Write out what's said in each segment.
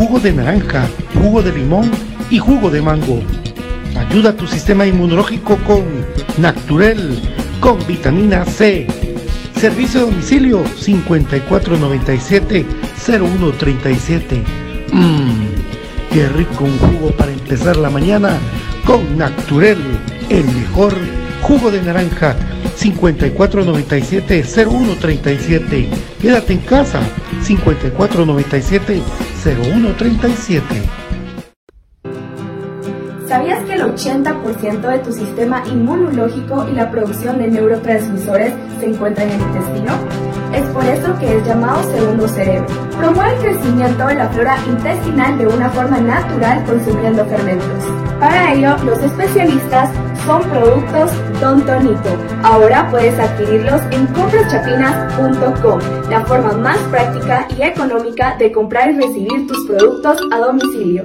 jugo de naranja, jugo de limón y jugo de mango. Ayuda a tu sistema inmunológico con Naturel, con vitamina C. Servicio de domicilio 5497-0137. Mmm, qué rico un jugo para empezar la mañana con Naturel, el mejor jugo de naranja 5497-0137. Quédate en casa 5497-0137. ¿Sabías que el 80% de tu sistema inmunológico y la producción de neurotransmisores se encuentra en el intestino? Es por eso que es llamado segundo cerebro. Promueve el crecimiento de la flora intestinal de una forma natural consumiendo fermentos. Para ello, los especialistas son productos Don Tonito. Ahora puedes adquirirlos en compraschapinas.com, la forma más práctica y económica de comprar y recibir tus productos a domicilio.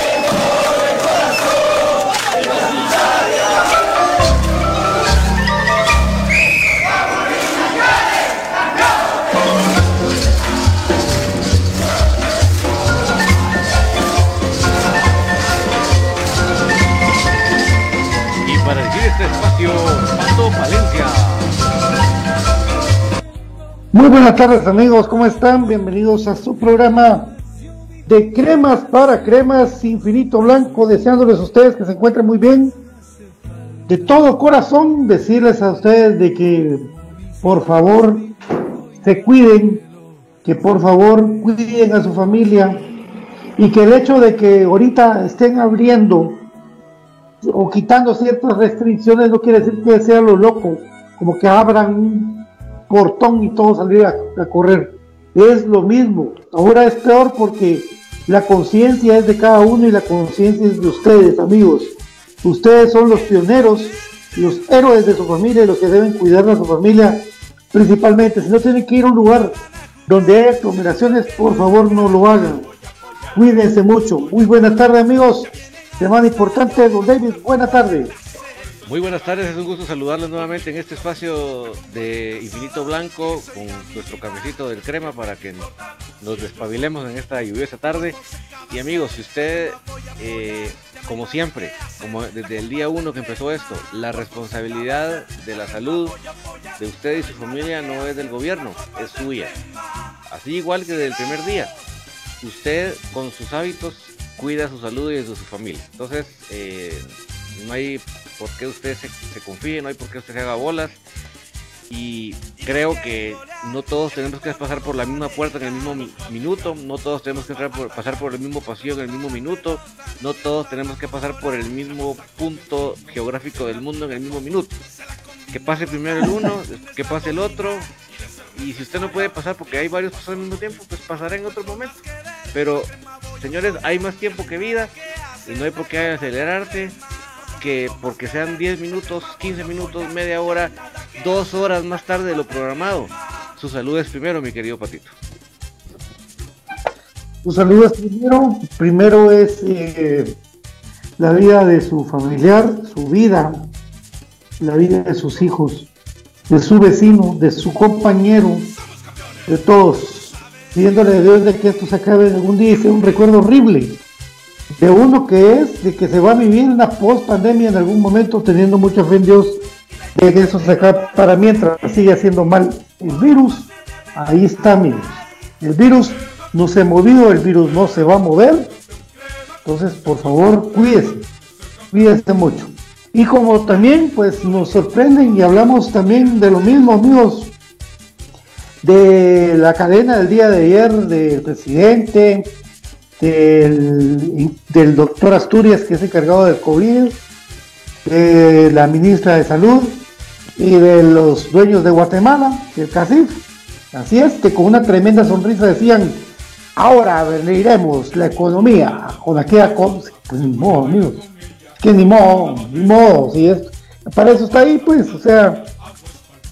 Muy buenas tardes amigos, ¿cómo están? Bienvenidos a su programa de cremas para cremas infinito blanco, deseándoles a ustedes que se encuentren muy bien. De todo corazón decirles a ustedes de que por favor se cuiden, que por favor cuiden a su familia y que el hecho de que ahorita estén abriendo o quitando ciertas restricciones no quiere decir que sea lo loco, como que abran portón y todos salir a, correr. Es lo mismo. Ahora es peor porque la conciencia es de cada uno y la conciencia es de ustedes, amigos. Ustedes son los pioneros, los héroes de su familia y los que deben cuidar a su familia principalmente. Si no tienen que ir a un lugar donde hay aglomeraciones, por favor no lo hagan. Cuídense mucho. Muy buena tarde, amigos. Semana importante, don David. Buena tarde. Muy buenas tardes, es un gusto saludarlos nuevamente en este espacio de Infinito Blanco con nuestro cafecito del crema para que nos despabilemos en esta lluviosa tarde. Y amigos, si usted, eh, como siempre, como desde el día uno que empezó esto, la responsabilidad de la salud de usted y su familia no es del gobierno, es suya. Así igual que desde el primer día. Usted con sus hábitos cuida su salud y de su familia. Entonces, eh, no hay por qué usted se, se, confíe, no hay por qué usted se haga bolas. Y creo que no todos tenemos que pasar por la misma puerta en el mismo mi minuto, no todos tenemos que por, pasar por el mismo pasillo en el mismo minuto, no todos tenemos que pasar por el mismo punto geográfico del mundo en el mismo minuto. Que pase primero el uno, que pase el otro, y si usted no puede pasar porque hay varios pasos al mismo tiempo, pues pasará en otro momento. Pero, señores, hay más tiempo que vida y no hay por qué acelerarte que porque sean 10 minutos, 15 minutos, media hora, dos horas más tarde de lo programado. Su salud es primero, mi querido Patito. Su salud es primero. Primero es eh, la vida de su familiar, su vida, la vida de sus hijos, de su vecino, de su compañero, de todos. Pidiéndole a Dios de que esto se acabe algún día y sea un recuerdo horrible de uno que es de que se va a vivir una post pandemia en algún momento teniendo mucha fe en Dios de que eso se acabe para mientras sigue haciendo mal el virus. Ahí está amigos el virus no se ha movido el virus no se va a mover. Entonces por favor cuídese cuídese mucho. Y como también pues nos sorprenden y hablamos también de lo mismo amigos de la cadena del día de ayer del presidente del, doctor Asturias, que es encargado del COVID, de la ministra de Salud y de los dueños de Guatemala, el CACIF. Así es, que con una tremenda sonrisa decían, ahora iremos la economía con aquella cosa. Pues ni modo, amigos. Que ni modo, ni modo, si es. Para eso está ahí, pues, o sea,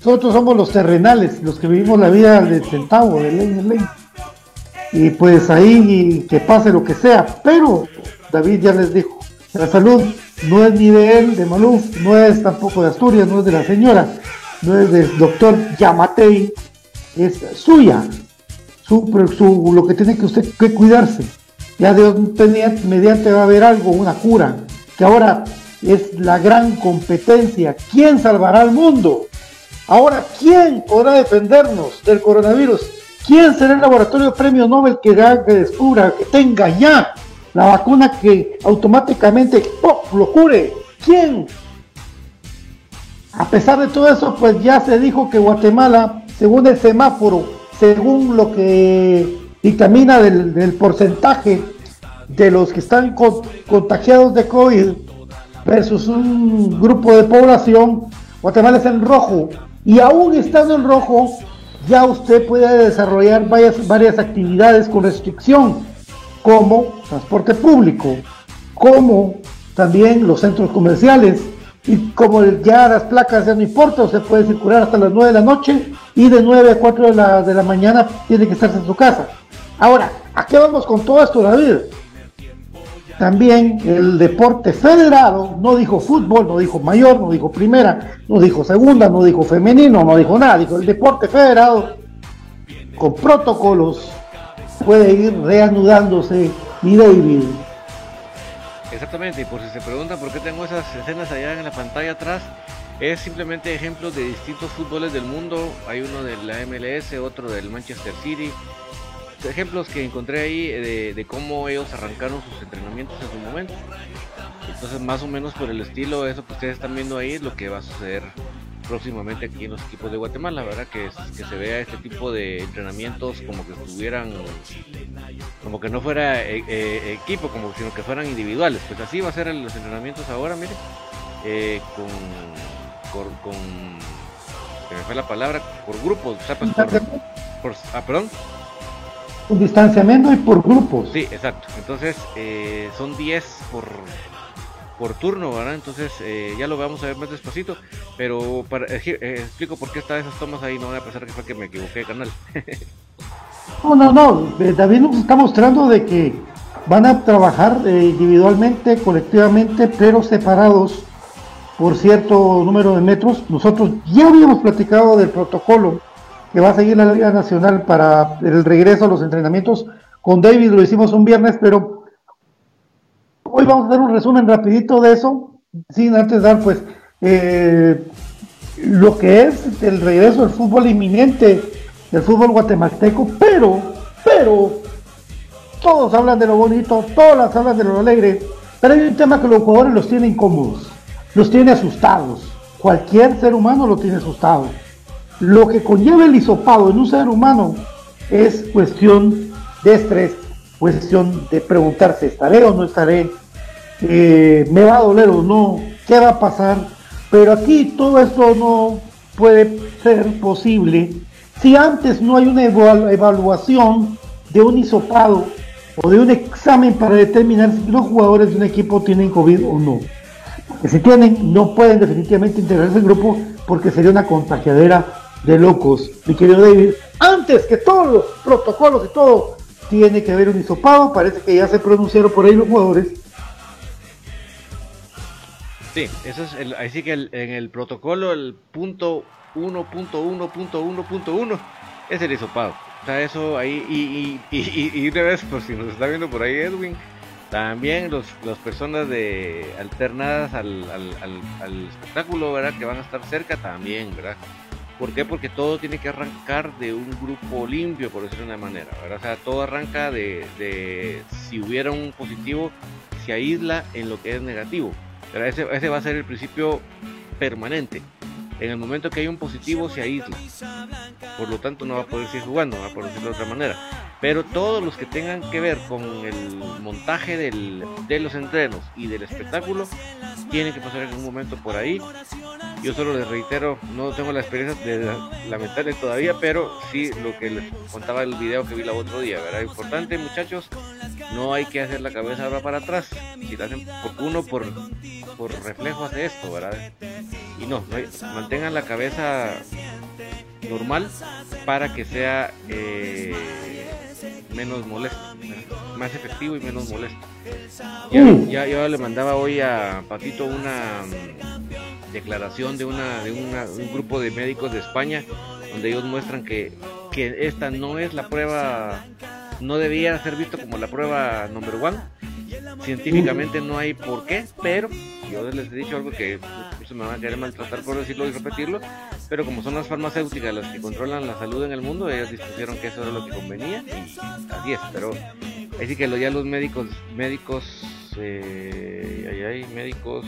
nosotros somos los terrenales, los que vivimos la vida del centavo, de ley en ley y pues ahí que pase lo que sea, pero David ya les dijo, la salud no es ni de él, de Maluf, no es tampoco de Asturias, no es de la señora, no es del doctor Yamatei, es suya, su, lo que tiene que usted que cuidarse. Ya Dios mediante va a haber algo, una cura, que ahora es la gran competencia. ¿Quién salvará al mundo? Ahora, ¿quién podrá defendernos del coronavirus? ¿Quién será el laboratorio premio Nobel que, que descubra, que tenga ya la vacuna que automáticamente lo cure? ¿Quién? A pesar de todo eso, pues ya se dijo que Guatemala, según el semáforo, según lo que dictamina del, porcentaje de los que están contagiados de COVID versus un grupo de población, Guatemala es en rojo. Y aún estando en rojo, ya usted puede desarrollar varias, varias actividades con restricción, como transporte público, como también los centros comerciales, y como ya las placas ya no importa, usted puede circular hasta las 9 de la noche y de 9 a 4 de la, de la mañana tiene que estarse en su casa. Ahora, ¿a qué vamos con todo esto, David? También el deporte federado no dijo fútbol, no dijo mayor, no dijo primera, no dijo segunda, no dijo femenino, no dijo nada. Dijo el deporte federado con protocolos puede ir reanudándose mi David. Exactamente, y por si se preguntan por qué tengo esas escenas allá en la pantalla atrás, es simplemente ejemplos de distintos fútboles del mundo. Hay uno de la MLS, otro del Manchester City, ejemplos que encontré ahí de, cómo ellos arrancaron sus entrenamientos en su momento. Entonces, más o menos por el estilo, eso que ustedes están viendo ahí es lo que va a suceder próximamente aquí en los equipos de Guatemala, ¿verdad? Que, que se vea este tipo de entrenamientos como que estuvieran, como que no fuera eh, eh, equipo, como sino que fueran individuales. Pues así va a ser los entrenamientos ahora, miren, eh, con, con, se me fue la palabra, por grupos, o sea, pues por, por, ah, perdón un distanciamiento y por grupos. Sí, exacto. Entonces eh, son 10 por, por turno, ¿verdad? Entonces eh, ya lo vamos a ver más despacito. Pero para, eh, explico por qué están esas tomas ahí. No voy a pensar que fue que me equivoqué de canal. no, no, no. David nos está mostrando de que van a trabajar individualmente, colectivamente, pero separados por cierto número de metros. Nosotros ya habíamos platicado del protocolo que va a seguir la Liga Nacional para el regreso a los entrenamientos. Con David lo hicimos un viernes, pero hoy vamos a hacer un resumen rapidito de eso, sin antes dar pues eh, lo que es el regreso del fútbol inminente del fútbol guatemalteco, pero, pero, todos hablan de lo bonito, todas hablan de lo alegre, pero hay un tema que los jugadores los tiene incómodos, los tiene asustados, cualquier ser humano lo tiene asustado. Lo que conlleva el hisopado en un ser humano es cuestión de estrés, cuestión de preguntarse, ¿estaré o no estaré? Eh, ¿Me va a doler o no? ¿Qué va a pasar? Pero aquí todo esto no puede ser posible si antes no hay una evaluación de un hisopado o de un examen para determinar si los jugadores de un equipo tienen COVID o no. Que si tienen, no pueden definitivamente integrarse al grupo porque sería una contagiadera de locos. Mi querido David, antes que todos los protocolos y todo, tiene que haber un hisopado. Parece que ya se pronunciaron por ahí los jugadores. Sí, eso es el, así que en el protocolo el punto 1.1.1.1 es el hisopado. O sea, eso ahí, y, y, y, y, de vez, por si nos está viendo por ahí Edwin, también los, las personas de alternadas al, al, espectáculo, ¿verdad? Que van a estar cerca también, ¿verdad? ¿Por qué? Porque todo tiene que arrancar de un grupo limpio, por decirlo de una manera, ¿verdad? O sea, todo arranca de, si hubiera un positivo, se aísla en lo que es negativo. Ese, va a ser el principio permanente. En el momento que hay un positivo se aísla. Por lo tanto no va a poder seguir jugando, poder decirlo de otra manera. Pero todos los que tengan que ver con el montaje de los entrenos y del espectáculo tienen que pasar en un momento por ahí. Yo solo les reitero, no tengo la experiencia de lamentable todavía, pero sí lo que les contaba el video que vi el otro día, ¿verdad? Importante, muchachos, no hay que hacer la cabeza ahora para atrás. Si lo hacen uno por, por reflejo hace esto, ¿verdad? Y no, mantengan la cabeza normal para que sea eh, menos molesto, más efectivo y menos molesto. Ya, yo le mandaba hoy a Patito una mm, declaración de, una, de un grupo de médicos de España donde ellos muestran que, que esta no es la prueba, no debía ser visto como la prueba number one. Científicamente no hay por qué, pero yo les he dicho algo que se me van a querer maltratar por decirlo y repetirlo, pero como son las farmacéuticas las que controlan la salud en el mundo, ellas dispusieron que eso era lo que convenía y así es, pero así que lo, ya los médicos, médicos, eh, hay médicos...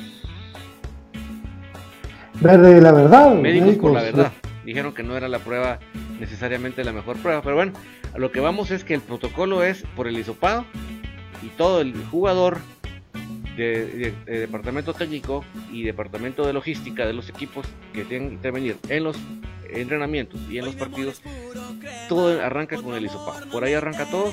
Verde la verdad. Médicos, por la verdad. Dijeron que no era la prueba necesariamente la mejor prueba, pero bueno, a lo que vamos es que el protocolo es por el hisopado y todo el jugador de, departamento técnico y departamento de logística de los equipos que tienen que intervenir en los entrenamientos y en los partidos, todo arranca con el isopado. Por ahí arranca todo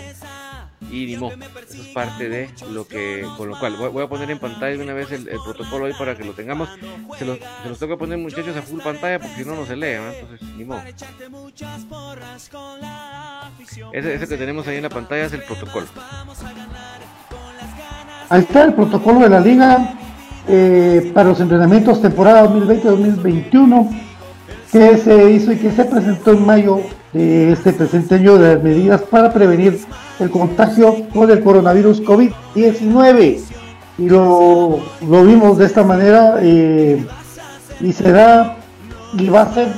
y ni Eso es parte de lo que, con lo cual voy, a poner en pantalla de una vez el, protocolo ahí para que lo tengamos. Se los, se tengo que poner muchachos a full pantalla porque si no no se lee, entonces ni ese que tenemos ahí en la pantalla es el protocolo. Ahí está el protocolo de la liga eh, para los entrenamientos temporada 2020-2021 que se hizo y que se presentó en mayo de este presente año de medidas para prevenir el contagio con el coronavirus COVID-19. Y lo, vimos de esta manera eh, y será y va a ser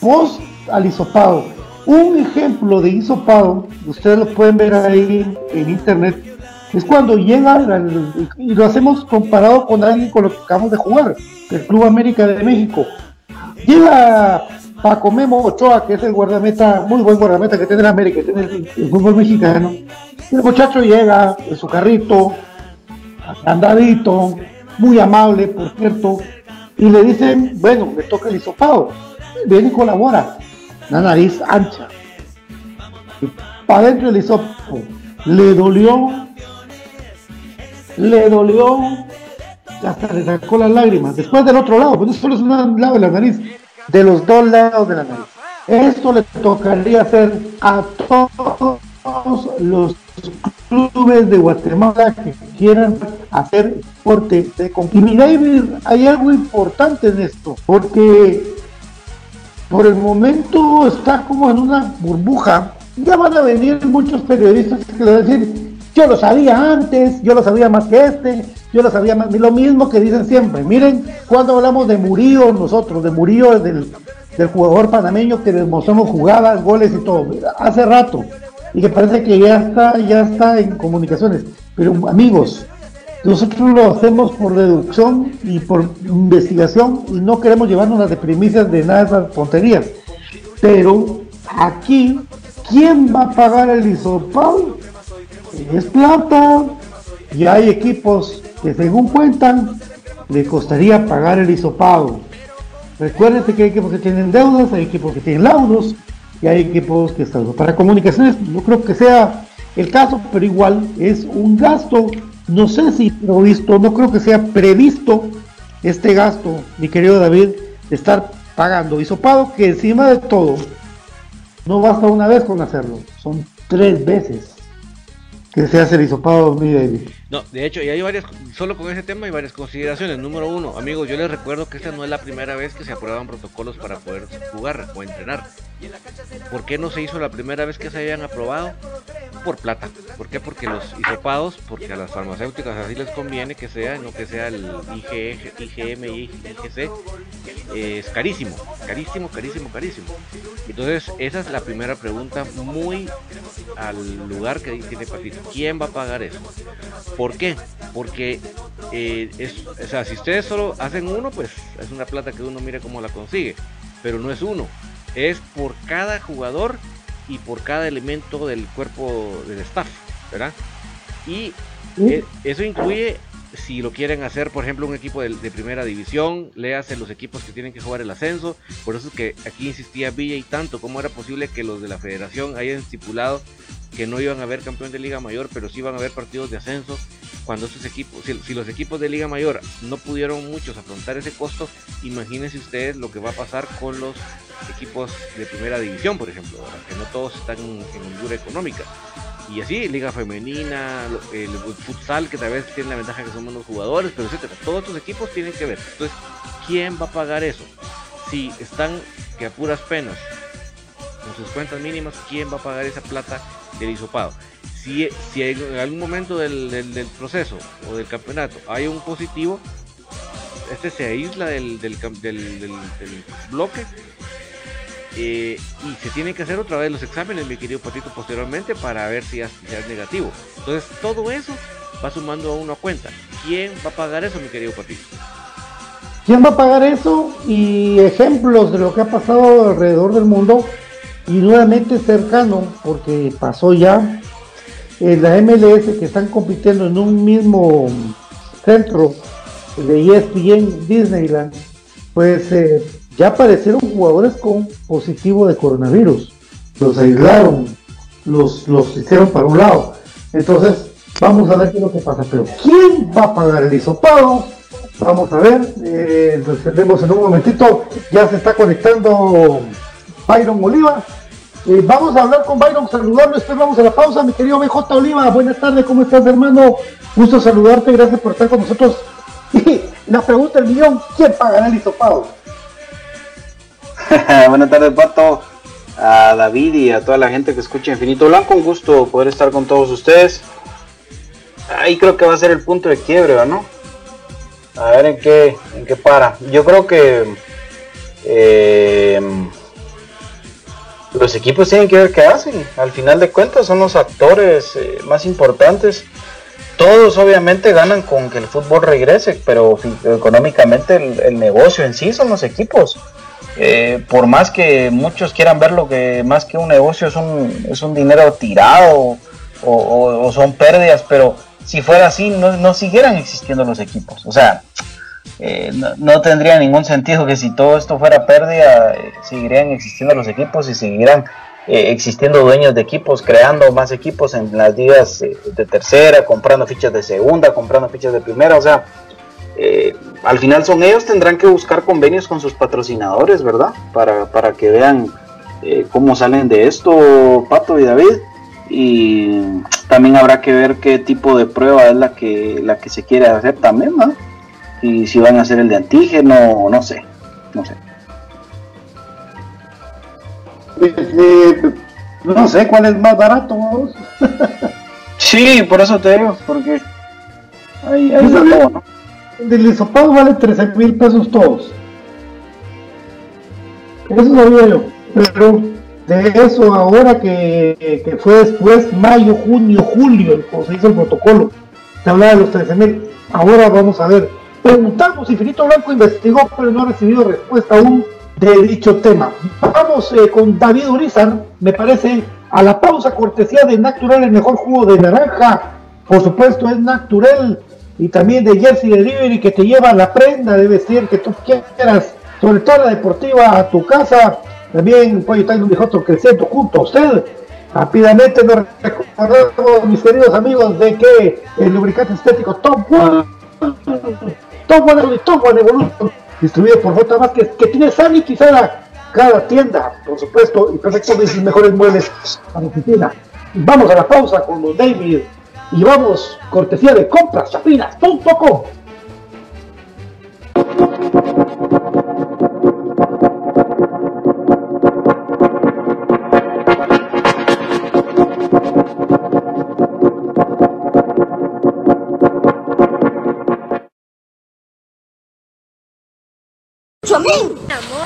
post al hisopado. Un ejemplo de hisopado, ustedes lo pueden ver ahí en internet, es cuando llega, y lo hacemos comparado con alguien con lo que acabamos de jugar, el Club América de México. Llega Paco Memo Ochoa, que es el guardameta, muy buen guardameta que tiene el América, que tiene el, fútbol mexicano. el muchacho llega en su carrito, andadito, muy amable, por cierto, y le dicen, bueno, me toca el hisopado, viene y colabora, la nariz ancha. Para adentro el hisopo, le dolió le dolió, hasta le sacó las lágrimas. Después del otro lado, pues no solo es un lado de la nariz, de los dos lados de la nariz. Esto le tocaría hacer a todos los clubes de Guatemala que quieran hacer deporte de Y mi David, hay algo importante en esto, porque por el momento está como en una burbuja. Ya van a venir muchos periodistas que le van a decir, yo lo sabía antes, yo lo sabía más que este, yo lo sabía más. Lo mismo que dicen siempre. Miren, cuando hablamos de Murillo, nosotros, de Murillo, del, del jugador panameño que demostramos jugadas, goles y todo, hace rato. Y que parece que ya está, ya está en comunicaciones. Pero amigos, nosotros lo hacemos por deducción y por investigación y no queremos llevarnos las primicias de nada de esas tonterías. Pero aquí, ¿quién va a pagar el isopal? Es plata y hay equipos que según cuentan le costaría pagar el hisopado. Recuerden que hay equipos que tienen deudas, hay equipos que tienen laudos y hay equipos que están. Para comunicaciones no creo que sea el caso, pero igual es un gasto, no sé si previsto, no creo que sea previsto este gasto, mi querido David, de estar pagando hisopado, que encima de todo, no basta una vez con hacerlo, son tres veces que se hace el hisopado, mi David. No, de hecho, y hay varias, solo con ese tema hay varias consideraciones. Número uno, amigos, yo les recuerdo que esta no es la primera vez que se aprueban protocolos para poder jugar o entrenar. ¿Por qué no se hizo la primera vez que se habían aprobado? Por plata. ¿Por qué? Porque los hisopados, porque a las farmacéuticas así les conviene que sea, no que sea el IgM y IGC, es carísimo, carísimo, carísimo, carísimo. Entonces, esa es la primera pregunta muy al lugar que tiene Patito. ¿Quién va a pagar eso? ¿Por qué? Porque eh, es, o sea, si ustedes solo hacen uno, pues es una plata que uno mire cómo la consigue, pero no es uno es por cada jugador y por cada elemento del cuerpo del staff, ¿verdad? Y eh, eso incluye si lo quieren hacer, por ejemplo, un equipo de, primera división, léase los equipos que tienen que jugar el ascenso. Por eso es que aquí insistía Villa y tanto, cómo era posible que los de la federación hayan estipulado que no iban a haber campeón de Liga Mayor, pero sí iban a haber partidos de ascenso. Cuando esos equipos, si, los equipos de Liga Mayor no pudieron muchos afrontar ese costo, imagínense ustedes lo que va a pasar con los equipos de primera división, por ejemplo, que no todos están en, en económica. Y así, liga femenina, el, futsal, que tal vez tiene la ventaja que son menos jugadores, pero etcétera. Todos estos equipos tienen que ver. Entonces, ¿quién va a pagar eso? Si están que a puras penas con sus cuentas mínimas, ¿quién va a pagar esa plata del hisopado? Si, si en algún momento del, del, proceso o del campeonato hay un positivo, este se aísla del, del, del bloque eh, y se tienen que hacer otra vez los exámenes, mi querido Patito, posteriormente para ver si es, negativo. Entonces, todo eso va sumando a una cuenta. ¿Quién va a pagar eso, mi querido Patito? ¿Quién va a pagar eso? Y ejemplos de lo que ha pasado alrededor del mundo y nuevamente cercano, porque pasó ya en la MLS que están compitiendo en un mismo centro de ESPN Disneyland, pues eh, ya aparecieron jugadores con positivo de coronavirus. Los aislaron, los, los hicieron para un lado. Entonces, vamos a ver qué es lo que pasa. Pero, ¿quién va a pagar el hisopado? Vamos a ver, eh, en un momentito. Ya se está conectando Byron Oliva. Eh, vamos a hablar con Byron, saludarlo, después vamos a la pausa, mi querido BJ Oliva, buenas tardes, ¿cómo estás hermano? Gusto saludarte, gracias por estar con nosotros. Y la pregunta del millón, ¿quién pagará el hisopado? Buenas tardes, Pato, a David y a toda la gente que escucha Infinito Blanco. Un gusto poder estar con todos ustedes. Ahí creo que va a ser el punto de quiebre, ¿no? A ver en qué, en qué para. Yo creo que eh, los equipos tienen que ver qué hacen. Al final de cuentas son los actores eh, más importantes. Todos obviamente ganan con que el fútbol regrese, pero económicamente el negocio en sí son los equipos. Eh, por más que muchos quieran verlo que más que un negocio es un, es un dinero tirado o, son pérdidas, pero si fuera así no, no siguieran existiendo los equipos. O sea, eh, no, tendría ningún sentido que si todo esto fuera pérdida, eh, seguirían existiendo los equipos y seguirían existiendo dueños de equipos, creando más equipos en las ligas de tercera, comprando fichas de segunda, comprando fichas de primera. O sea, eh, al final son ellos, tendrán que buscar convenios con sus patrocinadores, ¿verdad? Para, para que vean eh, cómo salen de esto Pato y David. Y también habrá que ver qué tipo de prueba es la que, la que se quiere hacer también, ¿no? Y si van a hacer el de antígeno, no sé, no sé. Eh, no sé cuál es más barato. sí, por eso te digo, porque ahí, ahí ¿no? Del hisopado vale 13 mil pesos todos. Eso sabía yo. Pero de eso ahora que, fue después, mayo, junio, julio, se hizo el protocolo, se hablaba de los 13 mil. Ahora vamos a ver. Preguntamos si Finito Blanco investigó, pero no ha recibido respuesta aún de dicho tema. Vamos eh, con David Urizar, me parece, a la pausa cortesía de Natural, el mejor jugo de naranja. Por supuesto, es Natural y también de Jersey Delivery que te lleva la prenda de vestir que tú quieras, sobre todo la deportiva, a tu casa. También puede estar un Bijoto creciendo junto a usted. Rápidamente nos recordamos, mis queridos amigos, de que el lubricante estético Top One, Top One, Top One Evolution, distribuido por J más que, tiene sanitizada cada tienda, por supuesto, y perfecto de sus mejores muebles a la oficina. Vamos a la pausa con los David y vamos cortesía de compraschapinas.com. La moto.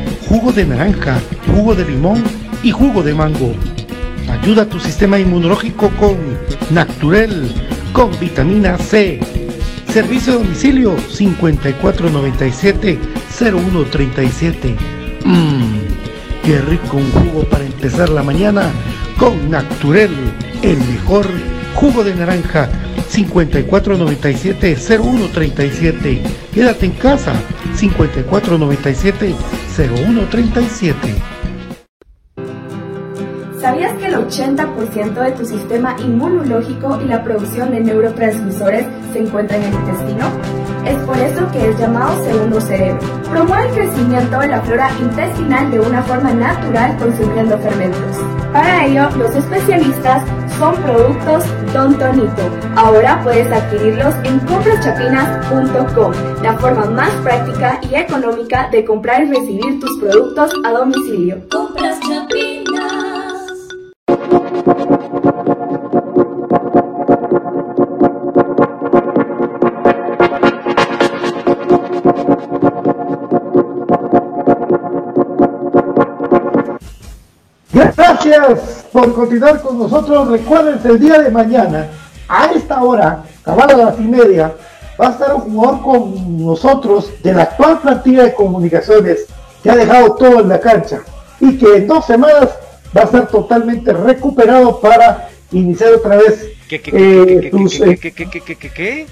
jugo de naranja, jugo de limón y jugo de mango. Ayuda a tu sistema inmunológico con Naturel, con vitamina C. Servicio de domicilio 5497-0137. Mmm, qué rico un jugo para empezar la mañana con Naturel, el mejor jugo de naranja 5497-0137. Quédate en casa 5497-0137. ¿Sabías que el 80% de tu sistema inmunológico y la producción de neurotransmisores se encuentra en el intestino? Es por eso que es llamado segundo cerebro. Promueve el crecimiento de la flora intestinal de una forma natural consumiendo fermentos. Para ello, los especialistas son productos Don Tonito. Ahora puedes adquirirlos en compraschapinas.com, la forma más práctica y económica de comprar y recibir tus productos a domicilio. Gracias por continuar con nosotros. Recuerden, el día de mañana, a esta hora, a las y media, va a estar un jugador con nosotros de la actual plantilla de comunicaciones que ha dejado todo en la cancha y que en dos semanas va a estar totalmente recuperado para iniciar otra vez ¿Qué, qué, qué, qué,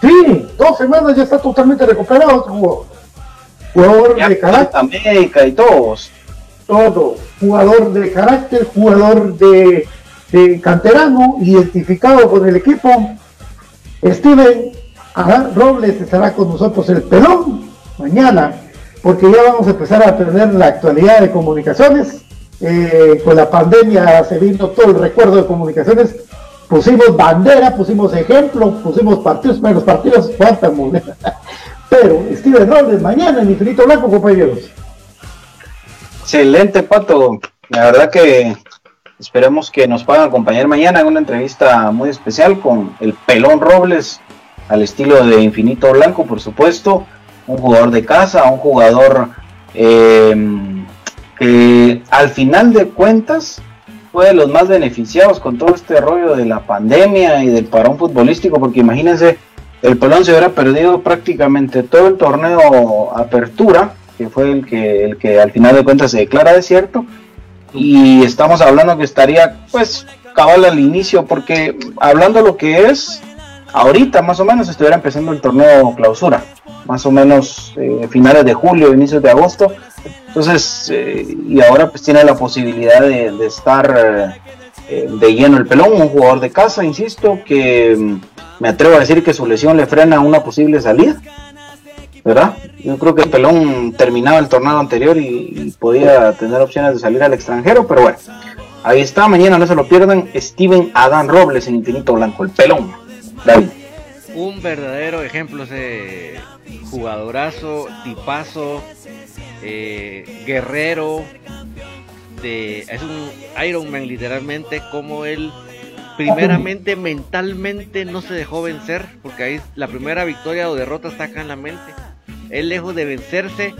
Sí, dos semanas ya está totalmente recuperado. Jugador, jugador de carácter. América y todos todo, jugador de carácter, jugador de, canterano, identificado con el equipo. Steven Robles estará con nosotros el pelón mañana, porque ya vamos a empezar a tener la actualidad de comunicaciones. Eh, con la pandemia se vino todo el recuerdo de comunicaciones. Pusimos bandera, pusimos ejemplo, pusimos partidos, pero los partidos cuánta moneda. Pero Steven Robles mañana en Infinito Blanco, compañeros. Excelente, Pato. La verdad que esperemos que nos puedan acompañar mañana en una entrevista muy especial con el Pelón Robles, al estilo de Infinito Blanco, por supuesto. Un jugador de casa, un jugador em, que al final de cuentas fue de los más beneficiados con todo este rollo de la pandemia y del parón futbolístico, porque imagínense, el Pelón se hubiera perdido prácticamente todo el torneo Apertura que fue el que, el que al final de cuentas se declara desierto. Y estamos hablando que estaría, pues, cabal al inicio, porque hablando lo que es, ahorita más o menos estuviera empezando el torneo clausura, más o menos eh, finales de julio, inicios de agosto. Entonces, eh, y ahora pues tiene la posibilidad de, estar eh, de lleno el pelón, un jugador de casa, insisto, que mm, me atrevo a decir que su lesión le frena una posible salida. ¿Verdad? Yo creo que el pelón terminaba el torneo anterior y, podía tener opciones de salir al extranjero, pero bueno, ahí está, mañana no se lo pierdan, Steven Adán Robles en Infinito Blanco, el pelón, David. Un verdadero ejemplo ese jugadorazo, tipazo, eh, guerrero, de, es un Ironman literalmente, como él primeramente mentalmente no se dejó vencer, porque ahí la primera victoria o derrota está acá en la mente él lejos de vencerse,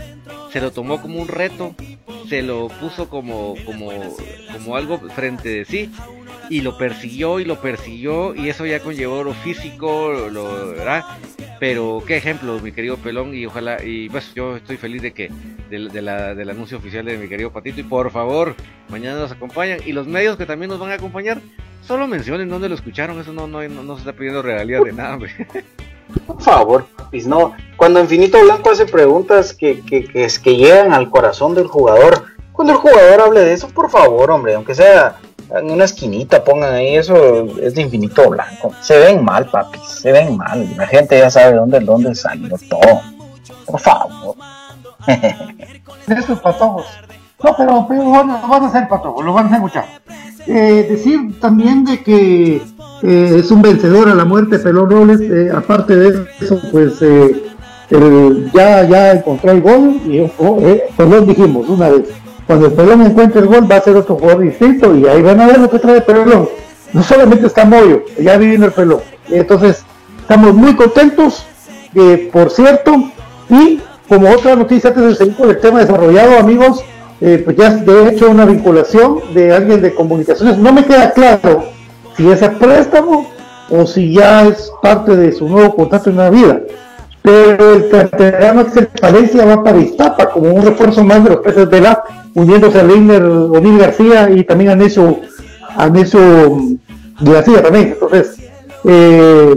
se lo tomó como un reto, se lo puso como, como, como algo frente de sí y lo persiguió y lo persiguió y eso ya conllevó lo físico, lo, ¿verdad? Pero qué ejemplo, mi querido Pelón, y ojalá, y pues yo estoy feliz de que, de, del anuncio oficial de mi querido Patito, y por favor, mañana nos acompañan, y los medios que también nos van a acompañar, solo mencionen dónde lo escucharon, eso no, no, no, se está pidiendo regalías de nada. Por favor, pues no. Cuando Infinito Blanco hace preguntas que, que, que, que llegan al corazón del jugador, cuando el jugador hable de eso, por favor, hombre, aunque sea en una esquinita, pongan ahí eso, es de Infinito Blanco. Se ven mal, papi, se ven mal. La gente ya sabe dónde, dónde salió todo. Por favor. Esos patojos. No, pero, pero van a hacer patojos, lo van a hacer muchachos. Eh, decir también de que eh, es un vencedor a la muerte Pelón Robles, eh, aparte de eso, pues eh, ya, ya encontró el gol y oh, pues dijimos una vez, cuando el Pelón encuentre el gol va a ser otro jugador distinto y ahí van a ver lo que trae Pelón. No solamente está Moyo, ya vivino el Pelón. Entonces, estamos muy contentos, por cierto, y como otra noticia antes de seguir con el tema desarrollado, amigos, pues ya de hecho una vinculación de alguien de comunicaciones, no me queda claro si es a préstamo o si ya es parte de su nuevo contrato en la vida. Pero el canterano Axel Palencia va para Iztapa como un refuerzo más de los peces de la, uniéndose a Leiner O'Neill García y también a Necio, a Necio García también. Entonces, eh,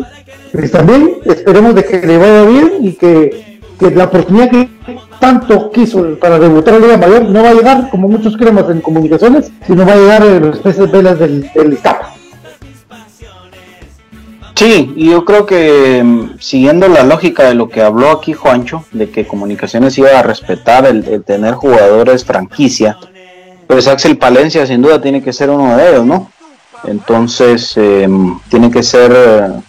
pues también esperemos de que le vaya bien y que, que, la oportunidad que tanto quiso para debutar la Liga Mayor no va a llegar como muchos creemos en comunicaciones, sino va a llegar en los peces velas del, del Iztapa. Sí, y yo creo que mm, siguiendo la lógica de lo que habló aquí Juancho, de que Comunicaciones iba a respetar el, tener jugadores franquicia, pues Axel Palencia sin duda tiene que ser uno de ellos, ¿no? Entonces em, tiene que ser eh,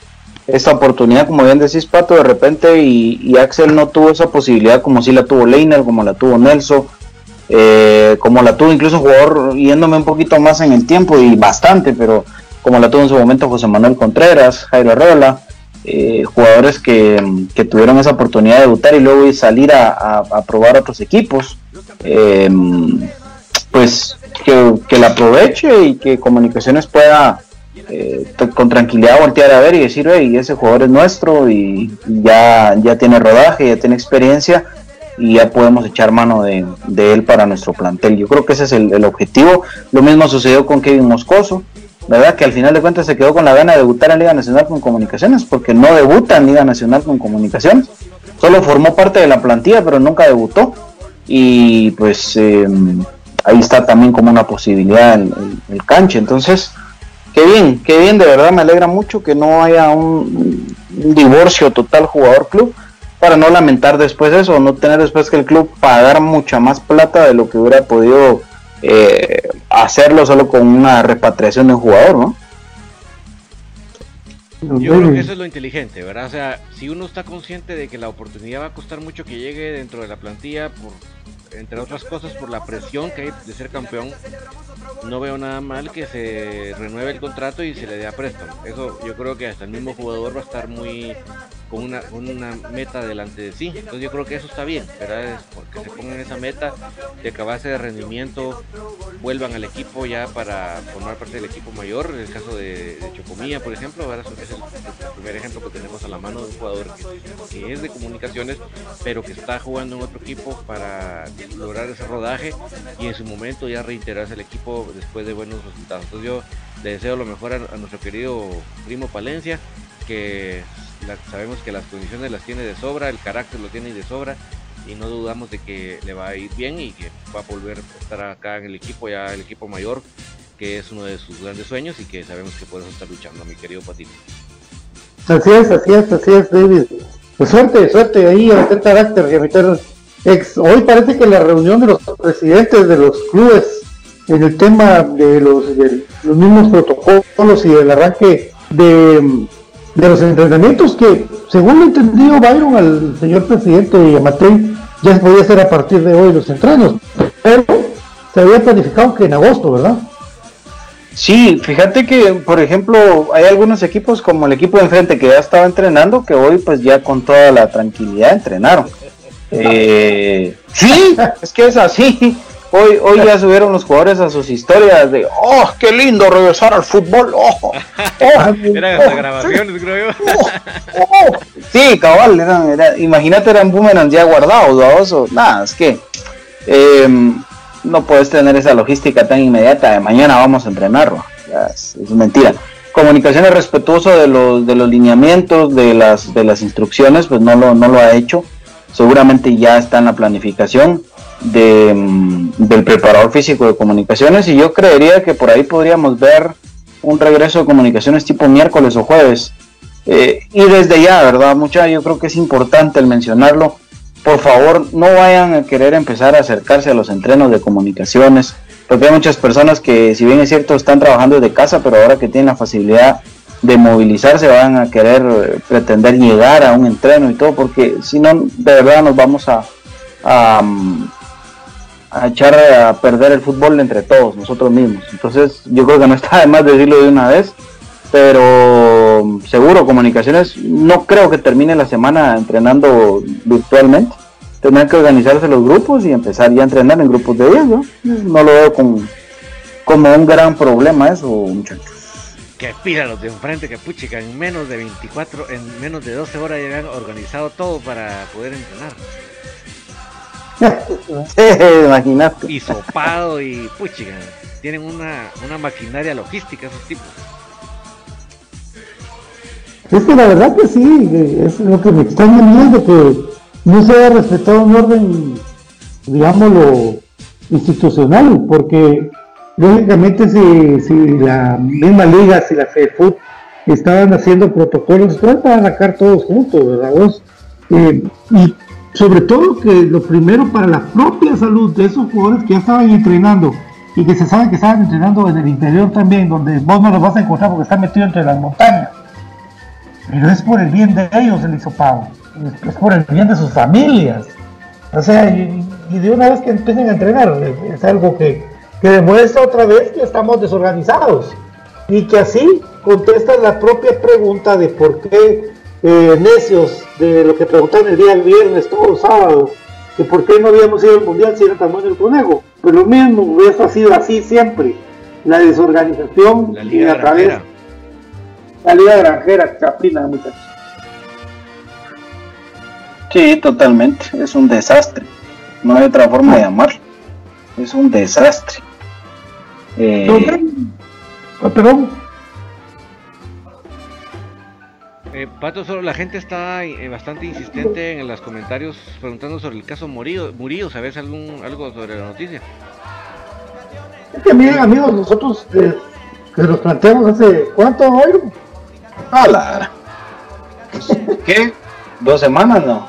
esta oportunidad, como bien decís Pato, de repente, y, Axel no tuvo esa posibilidad como si la tuvo Leiner, como la tuvo Nelson, eh, como la tuvo incluso un jugador yéndome un poquito más en el tiempo y bastante, pero como la tuvo en su momento José Manuel Contreras, Jairo Rola, eh, jugadores que, tuvieron esa oportunidad de debutar y luego salir a, probar otros equipos, em, pues que, la aproveche y que Comunicaciones pueda eh, con tranquilidad voltear a ver y decir, hey, ese jugador es nuestro y, ya, ya tiene rodaje, ya tiene experiencia y ya podemos echar mano de, él para nuestro plantel. Yo creo que ese es el objetivo. Lo mismo sucedió con Kevin Moscoso. ¿Verdad? Que al final de cuentas se quedó con la gana de debutar en Liga Nacional con Comunicaciones, porque no debuta en Liga Nacional con Comunicaciones, solo formó parte de la plantilla, pero nunca debutó. Y pues em, ahí está también como una posibilidad el, el, canche. Entonces, qué bien, qué bien, de verdad me alegra mucho que no haya un, divorcio total jugador-club para no lamentar después eso, no tener después que el club pagar mucha más plata de lo que hubiera podido eh, hacerlo solo con una repatriación de un jugador, ¿no? Yo creo que eso es lo inteligente, ¿verdad? O sea, si uno está consciente de que la oportunidad va a costar mucho que llegue dentro de la plantilla, por, entre otras cosas por la presión que hay de ser campeón, no veo nada mal que se renueve el contrato y se le dé a préstamo. Eso yo creo que hasta el mismo jugador va a estar muy con una, una meta delante de sí. Entonces yo creo que eso está bien, ¿verdad? porque se pongan esa meta de que a de rendimiento vuelvan al equipo ya para formar parte del equipo mayor. En el caso de, Chocomía, por ejemplo, ahora es el, primer ejemplo que tenemos a la mano de un jugador que, es de comunicaciones, pero que está jugando en otro equipo para lograr ese rodaje y en su momento ya reintegrarse al equipo después de buenos resultados. Entonces yo le deseo lo mejor a nuestro querido primo Palencia que sabemos que las condiciones las tiene de sobra, el carácter lo tiene de sobra y no dudamos de que le va a ir bien y que va a volver a estar acá en el equipo, ya el equipo mayor, que es uno de sus grandes sueños y que sabemos que puede estar luchando, mi querido Patino. Así es, así es, así es, David. Pues suerte, suerte ahí a meter carácter y a meter ex. Hoy parece que la reunión de los presidentes de los clubes en el tema de los, de los mismos protocolos y el arranque de, de los entrenamientos que, según lo entendido, Byron al señor presidente y a Matei, ya se podía hacer a partir de hoy los entrenos, pero se había planificado que en agosto, ¿verdad? Sí, fíjate que, por ejemplo, hay algunos equipos como el equipo de enfrente que ya estaba entrenando, que hoy pues ya con toda la tranquilidad entrenaron. Eh, sí, es que es así. Hoy, hoy ya subieron los jugadores a sus historias de, oh, qué lindo regresar al fútbol. Oh, oh, eran oh, grabaciones, creo yo. Oh, oh. sí, cabal, imagínate, eran boomerangs ya guardados, Nada, es que em, no puedes tener esa logística tan inmediata de mañana vamos a entrenarlo. Es, es, mentira. Comunicaciones respetuoso de los, de los lineamientos, de las, de las instrucciones, pues no lo, no lo ha hecho. Seguramente ya está en la planificación de, mm, del preparador físico de comunicaciones y yo creería que por ahí podríamos ver un regreso de comunicaciones tipo miércoles o jueves. Eh, y desde ya, ¿verdad? Mucha, yo creo que es importante el mencionarlo. Por favor, no vayan a querer empezar a acercarse a los entrenos de comunicaciones, porque hay muchas personas que, si bien es cierto, están trabajando desde casa, pero ahora que tienen la facilidad de movilizarse, van a querer eh, pretender llegar a un entreno y todo, porque si no, de verdad nos vamos a, mm, a echar a perder el fútbol entre todos, nosotros mismos. Entonces yo creo que no está de más decirlo de una vez, pero seguro comunicaciones, no creo que termine la semana entrenando virtualmente. Tendrán que organizarse los grupos y empezar ya a entrenar en grupos de 10, ¿no? No lo veo con, como un gran problema eso, muchachos. Que pida los de enfrente, que puchica, en menos de 24, en menos de 12 horas ya organizado todo para poder entrenar. Imagínate. Y sopado y puchiga. Tienen una, una maquinaria logística esos tipos. Es que la verdad que sí, es lo que me extraña miedo que no se haya respetado un orden, digámoslo, institucional, porque lógicamente si, si la misma liga, si la FEFUT estaban haciendo protocolos, para sacar todos juntos, ¿verdad? Vos? Eh, y sobre todo que lo primero para la propia salud de esos jugadores que ya estaban entrenando y que se sabe que estaban entrenando en el interior también, donde vos no los vas a encontrar porque están metidos entre las montañas. Pero es por el bien de ellos el hisopado, es por el bien de sus familias. O sea, y, de una vez que empiecen a entrenar, es, algo que, que demuestra otra vez que estamos desorganizados y que así contestan la propia pregunta de por qué eh, necios de lo que preguntaron el día viernes, todo el sábado, que por qué no habíamos ido al mundial si era tan bueno el conejo. Pero lo mismo, eso ha sido así siempre. La desorganización la y a través la liga granjera, chapina, muchachos. Sí, totalmente. Es un desastre. No hay otra forma de llamarlo. Es un desastre. Eh... perdón. Eh, Pato, solo la gente está eh, bastante insistente en los comentarios preguntando sobre el caso Murillo. Murillo ¿sabes algún, algo sobre la noticia? Es que miren amigos, nosotros eh, que nos planteamos hace cuánto hoy. ¡Hala! ¿Qué? ¿Dos semanas no?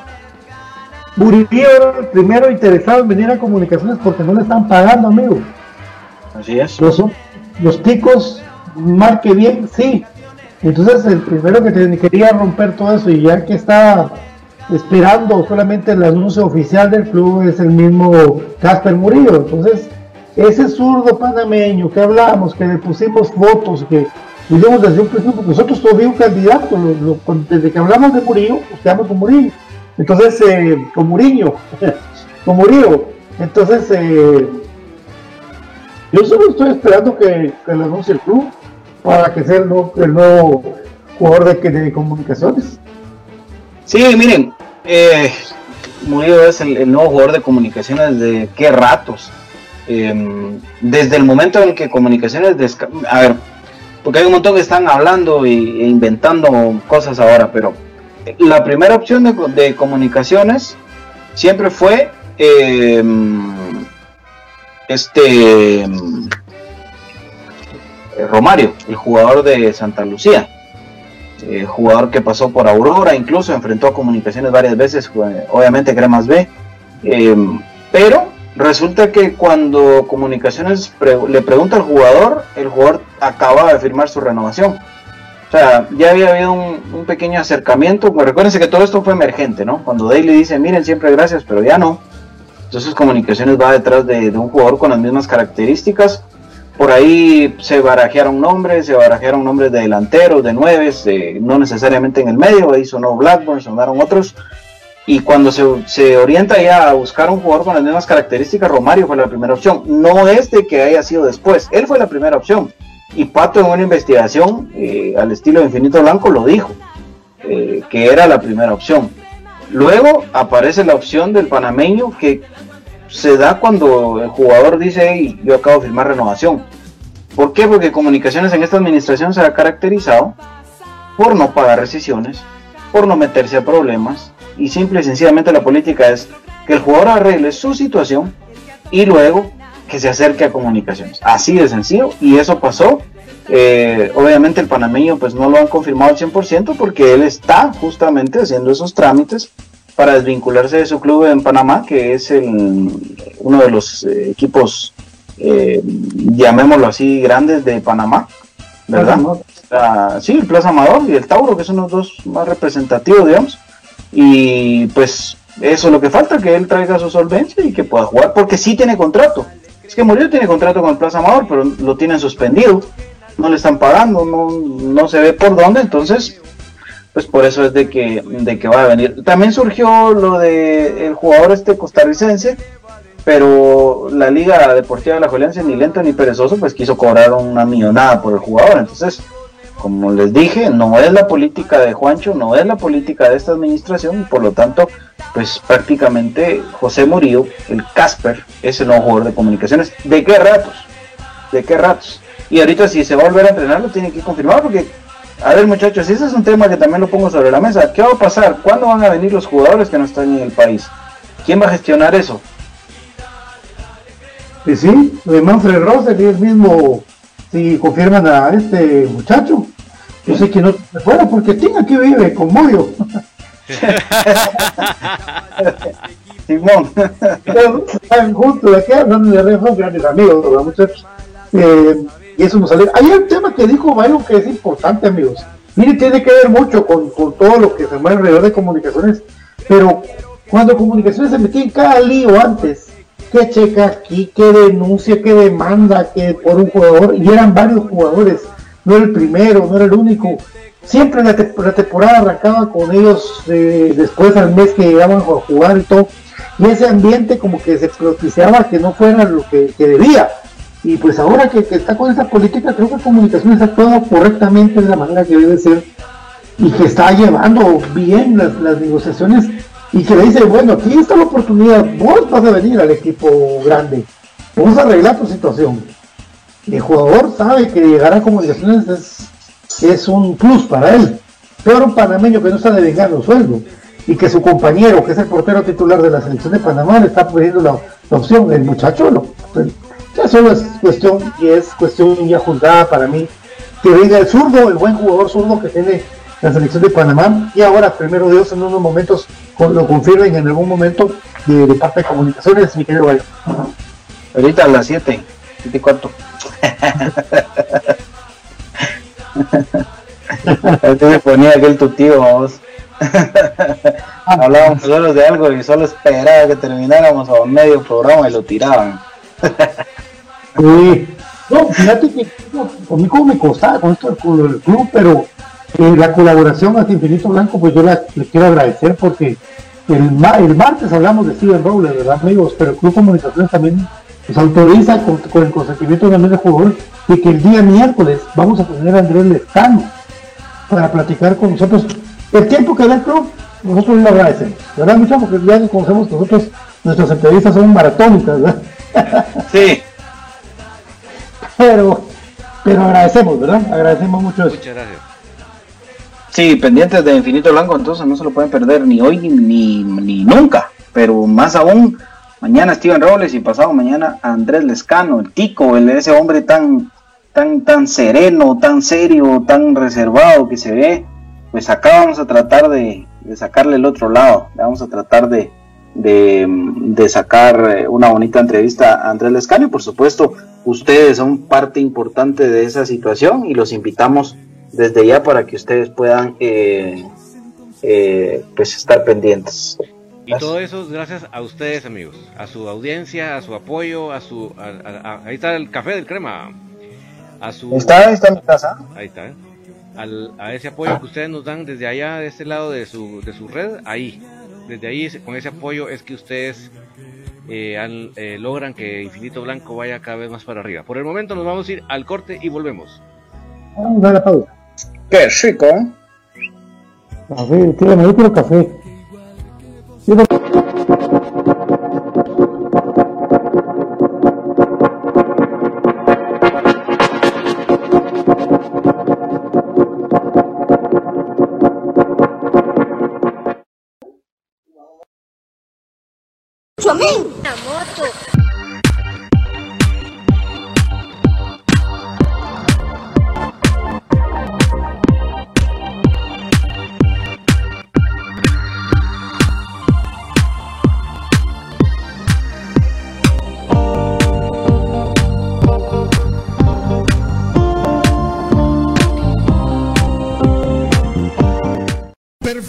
Murillo era el primero interesado en venir a comunicaciones porque no le están pagando, amigo. Así es. Los, los picos, marque bien, sí, entonces el primero que quería romper todo eso y ya que está esperando solamente el anuncio oficial del club es el mismo Casper Murillo. Entonces ese zurdo panameño que hablamos, que le pusimos fotos, que vimos desde un principio, nosotros todavía un candidato, desde que hablamos de Murillo, quedamos con Murillo. Entonces, eh, con Murillo, con Murillo. Entonces, eh, yo solo estoy esperando que, que lo anuncie el club para que sea el nuevo, jugador de, comunicaciones. Sí, miren, eh, Murillo es el, nuevo jugador de comunicaciones de qué ratos. Em, desde el momento en que comunicaciones, a ver, porque hay un montón que están hablando e inventando cosas ahora, pero la primera opción de, comunicaciones siempre fue eh, este Romario, el jugador de Santa Lucía, eh, jugador que pasó por Aurora, incluso enfrentó a comunicaciones varias veces, obviamente Cremas B, eh, pero resulta que cuando comunicaciones le pregunta al jugador, el jugador acaba de firmar su renovación. O sea, ya había habido un, pequeño acercamiento. Pues recuérdense que todo esto fue emergente, ¿no? Cuando Daily dice, miren, siempre gracias, pero ya no. Entonces Comunicaciones va detrás de, de un jugador con las mismas características por ahí se barajearon nombres, se barajearon nombres de delanteros, de nueves, no necesariamente en el medio, ahí sonó Blackburn, sonaron otros. Y cuando se, orienta ya a buscar un jugador con las mismas características, Romario fue la primera opción. No es que haya sido después, él fue la primera opción. Y Pato en una investigación eh, al estilo de Infinito Blanco lo dijo, eh, que era la primera opción. Luego aparece la opción del panameño que se da cuando el jugador dice, yo acabo de firmar renovación. ¿Por qué? Porque comunicaciones en esta administración se ha caracterizado por no pagar rescisiones, por no meterse a problemas, y simple y sencillamente la política es que el jugador arregle su situación y luego que se acerque a comunicaciones. Así de sencillo, y eso pasó. Eh, obviamente el panameño pues no lo han confirmado al 100% porque él está justamente haciendo esos trámites para desvincularse de su club en Panamá, que es el, uno de los eh, equipos, eh, llamémoslo así, grandes de Panamá, ¿verdad? Ah, sí, el Plaza Amador y el Tauro, que son los dos más representativos, digamos. Y pues eso es lo que falta, que él traiga su solvencia y que pueda jugar, porque sí tiene contrato. Es que Murillo tiene contrato con el Plaza Amador, pero lo tienen suspendido, no le están pagando, no, no se ve por dónde, entonces pues por eso es de que, de que va a venir. También surgió lo de el jugador este costarricense, pero la Liga Deportiva de la Juelense, ni lento ni perezoso, pues quiso cobrar una millonada por el jugador. Entonces, como les dije, no es la política de Juancho, no es la política de esta administración, y por lo tanto, pues prácticamente José Murillo, el Casper, es el nuevo jugador de comunicaciones. ¿De qué ratos? ¿De qué ratos? Y ahorita si se va a volver a entrenar lo tiene que confirmar porque a ver muchachos, ese es un tema que también lo pongo sobre la mesa. ¿Qué va a pasar? ¿Cuándo van a venir los jugadores que no están en el país? ¿Quién va a gestionar eso? Y sí, de Manfred Rosser y el mismo, si confirman a este muchacho, yo sé que no se fuera porque tiene aquí vive con Moyo. Simón. Están juntos aquí hablando de grandes amigos, muchachos. Eh, y eso nos sale. Hay un tema que dijo Byron que es importante, amigos. Mire, tiene que ver mucho con, todo lo que se mueve alrededor de comunicaciones, pero cuando comunicaciones se metía en cada lío antes, que checa aquí, que denuncia, que demanda, que por un jugador, y eran varios jugadores, no era el primero, no era el único. Siempre la, temporada arrancaba con ellos eh, después al mes que llegaban a jugar y todo. Y ese ambiente como que se propiciaba que no fuera lo que debía. Y pues ahora que, está con esa política, creo que Comunicaciones ha actuado correctamente de la manera que debe ser y que está llevando bien las, negociaciones y que le dice, bueno, aquí está la oportunidad, vos vas a venir al equipo grande, vamos a arreglar tu situación. El jugador sabe que llegar a Comunicaciones es, es un plus para él. Pero un panameño que no está devengando sueldo y que su compañero, que es el portero titular de la selección de Panamá, le está pidiendo la, opción, el muchacho lo, ya solo es cuestión, y es cuestión ya juzgada para mí, que venga el zurdo, el buen jugador zurdo que tiene la selección de Panamá, y ahora, primero Dios, en unos momentos, lo confirmen en algún momento de, parte de comunicaciones, mi querido Gallo. Ahorita a las 7, 7 y cuarto. Ahorita me ponía aquel tu tío, vamos. Hablábamos solo de algo y solo esperaba que termináramos a medio programa y lo tiraban. No, fíjate que a me costaba con esto del club, pero eh, la colaboración hasta Infinito Blanco, pues yo le quiero agradecer porque el, el martes hablamos de Steven Robles, ¿verdad, amigos? Pero el Club Comunicaciones también nos autoriza con, el consentimiento también del jugador de que el día miércoles vamos a tener a Andrés Lescano para platicar con nosotros. El tiempo que da el club, nosotros le agradecemos, ¿verdad, mucho? Porque ya conocemos nosotros, nuestras entrevistas son maratónicas, ¿verdad? Sí. Pero Pero agradecemos, ¿verdad? Agradecemos mucho eso. Muchas gracias. Sí, pendientes de Infinito Blanco, entonces no se lo pueden perder ni hoy ni, ni, nunca. Pero más aún, mañana Steven Robles y pasado mañana Andrés Lescano, el tico, el, ese hombre tan, tan, tan sereno, tan serio, tan reservado que se ve. Pues acá vamos a tratar de, de sacarle el otro lado. Vamos a tratar de, de, de, sacar eh, una bonita entrevista a Andrés Lescano y por supuesto ustedes son parte importante de esa situación y los invitamos desde ya para que ustedes puedan eh, eh, pues estar pendientes. Y todo eso es gracias a ustedes amigos, a su audiencia, a su apoyo, a su... ahí está el café del crema. A su, ¿Está, está en mi casa? Ahí está. ¿eh? Al, a ese apoyo que ustedes nos dan desde allá, de este lado de su, de su red, ahí. Desde ahí, con ese apoyo es que ustedes eh, eh, logran que Infinito Blanco vaya cada vez más para arriba. Por el momento nos vamos a ir al corte y volvemos. Vamos a la pausa. Qué rico. Café, tírame, yo quiero café.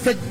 perfecto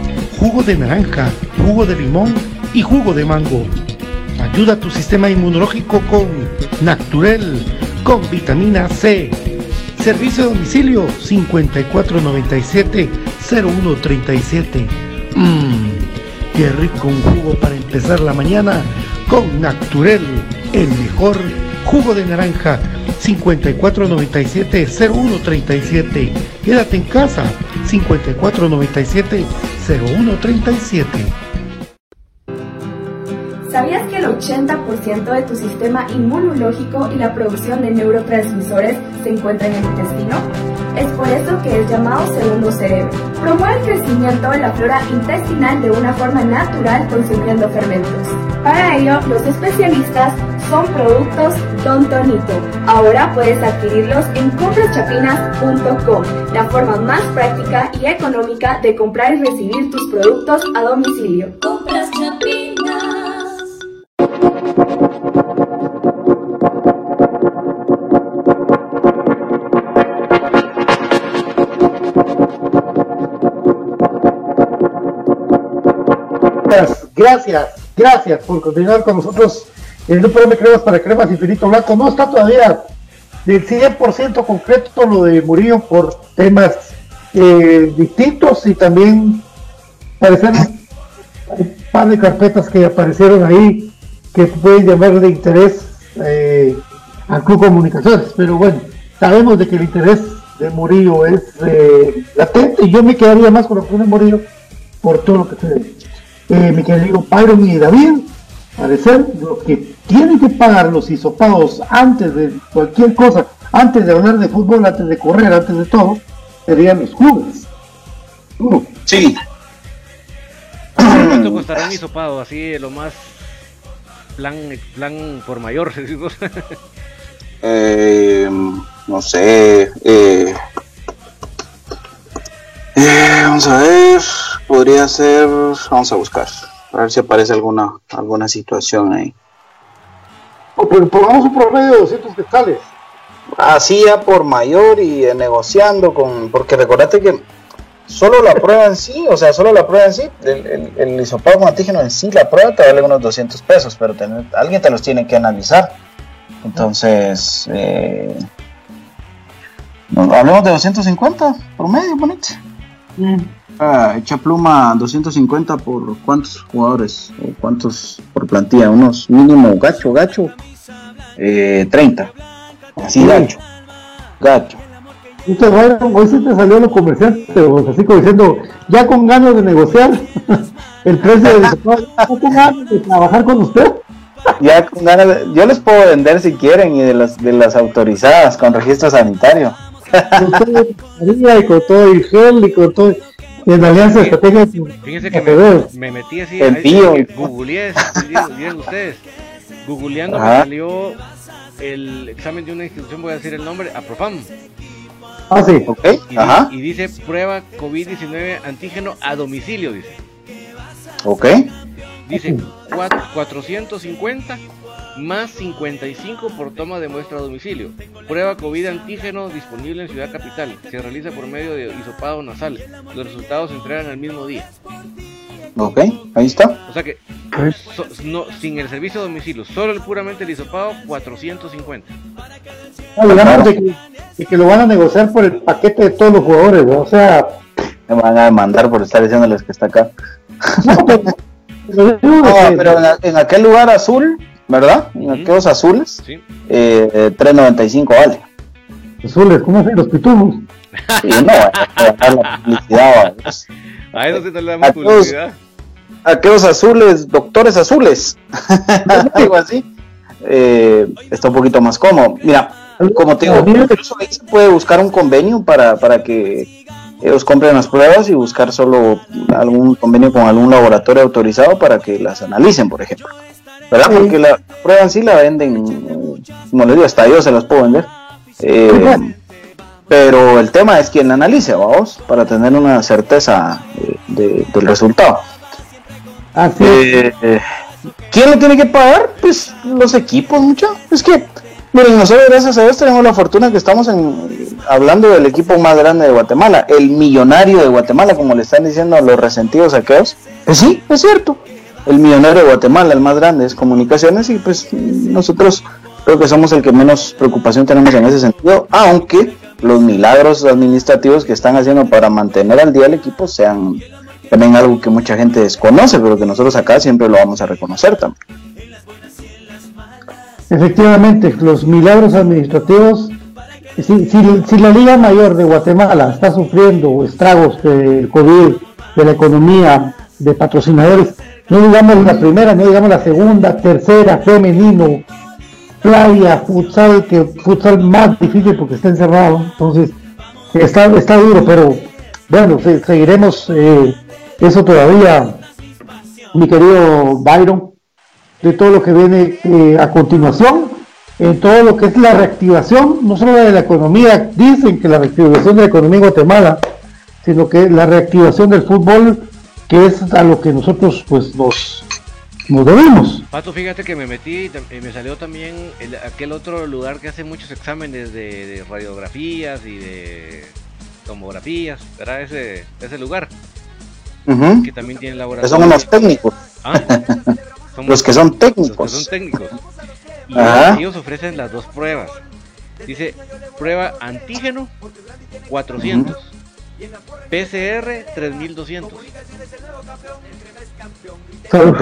jugo de naranja, jugo de limón y jugo de mango. Ayuda a tu sistema inmunológico con Naturel, con vitamina C. Servicio de domicilio 5497-0137. Mmm, qué rico un jugo para empezar la mañana con Naturel, el mejor jugo de naranja 5497-0137. Quédate en casa 5497-0137. ¿Sabías que el 80% de tu sistema inmunológico y la producción de neurotransmisores se encuentra en el intestino? Es por eso que es llamado segundo cerebro. Promueve el crecimiento de la flora intestinal de una forma natural consumiendo fermentos. Para ello, los especialistas son productos Don Tonito. Ahora puedes adquirirlos en compraschapinas.com, la forma más práctica y económica de comprar y recibir tus productos a domicilio. Gracias, gracias por continuar con nosotros un programa de cremas para cremas infinito blanco. No está todavía del 100% concreto lo de Murillo por temas eh, distintos y también parecen un par de carpetas que aparecieron ahí que pueden llamar de interés eh, al Club Comunicaciones. Pero bueno, sabemos de que el interés de Murillo es eh, latente y yo me quedaría más con lo que de Murillo por todo lo que se eh, mi querido Byron y David, parecer lo que tienen que pagar los hisopados antes de cualquier cosa, antes de hablar de fútbol, antes de correr, antes de todo, serían los clubes. Sí. ¿Cuánto costará un hisopado? Así, lo más plan, plan por mayor, eh, no sé, eh, eh, vamos a ver, podría ser, vamos a buscar, a ver si aparece alguna alguna situación ahí. O, pero pongamos un promedio de 200 quetzales. Así ya por mayor y eh, negociando con, porque recordate que solo la prueba en sí, o sea, solo la prueba en sí, el, el, el antígeno en sí, la prueba te vale unos 200 pesos, pero tener- alguien te los tiene que analizar. Entonces, eh, hablemos de 250 por medio, bonito. Ah, echa pluma 250 por cuántos jugadores o cuántos por plantilla, unos mínimo gacho, gacho, eh, 30. Así gacho, gacho. Y te va- hoy sí te salió lo comercial, pero así como diciendo, ya con ganas de negociar el precio hisopado, ya con ganas de trabajar con usted. Ya con ganas de- yo les puedo vender si quieren y de las de las autorizadas con registro sanitario. Con todo de mascarilla y con todo el gel y con todo. En alianza estrategia. Fíjense que me, me metí así, ahí tío. googleé, digan- ustedes, googleando me Ajá. salió el examen de una institución, voy a decir el nombre, Aprofam, Ah, sí. ¿Ok? y, Ajá. y dice prueba COVID-19 antígeno a domicilio, dice. Ok. Dice cuat- 450 más 55 por toma de muestra a domicilio. Prueba COVID antígeno disponible en Ciudad Capital. Se realiza por medio de hisopado nasal. Los resultados se entregan el mismo día. Ok. Ahí está. O sea que so- no, sin el servicio a domicilio, solo el puramente el hisopado 450. No, digamos de que, de que lo van a negociar por el paquete de todos los jugadores, ¿no? o sea, Me van a demandar por estar diciéndoles que está acá. no, pero, No, en aquel lugar azul, ¿verdad? Aquellos azules, ¿sí? eh, eh, 3.95 vale. azules, ¿cómo hacen los pitufos? Y no, la publicidad. A eso sí no le damos todos. publicidad. aquellos azules, doctores azules, algo así, eh, está un poquito más cómodo. Mira, como te digo, incluso ahí se puede buscar un convenio para, para que ellos compren las pruebas y buscar solo algún convenio con algún laboratorio autorizado para que las analicen, por ejemplo. ¿Verdad? Sí. Porque la prueba en sí la venden, eh, como les digo, hasta yo se las puedo vender. Eh, pero el tema es quien la analice, vamos, para tener una certeza eh, de- del resultado. Así. Eh, eh, ¿Quién lo tiene que pagar? Pues los equipos, mucho. Es que, miren, nosotros gracias a Dios tenemos la fortuna que estamos en, hablando del equipo más grande de Guatemala, el millonario de Guatemala, como le están diciendo a los resentidos aquellos. Pues sí, es cierto. El millonario de Guatemala, el más grande, es comunicaciones y pues nosotros creo que somos el que menos preocupación tenemos en ese sentido, aunque los milagros administrativos que están haciendo para mantener al día el equipo sean también algo que mucha gente desconoce, pero que nosotros acá siempre lo vamos a reconocer también. Efectivamente, los milagros administrativos, si, la Liga Mayor de Guatemala está sufriendo estragos del COVID, de la economía, de patrocinadores, no digamos la primera, no digamos la segunda, tercera, femenino, playa, futsal, que futsal más difícil porque está encerrado, entonces está, está duro, pero bueno, se- seguiremos eh, eso todavía, mi querido Byron de todo lo que viene eh, a continuación, en todo lo que es la reactivación, no solo de la economía, dicen que la reactivación de la economía en Guatemala, sino que la reactivación del fútbol, que es a lo que nosotros pues nos, nos debemos. Pato, fíjate que me metí y me salió también el- aquel otro lugar que hace muchos exámenes de, de radiografías y de tomografías, ¿verdad? Ese, ese lugar que también tiene laboratorio. son unos técnicos, Ah, son los que son los que técnicos. son técnicos. Y Ajá. ellos ofrecen las dos pruebas. Dice prueba antígeno 400, PCR 3200. ¿sabes? Ok.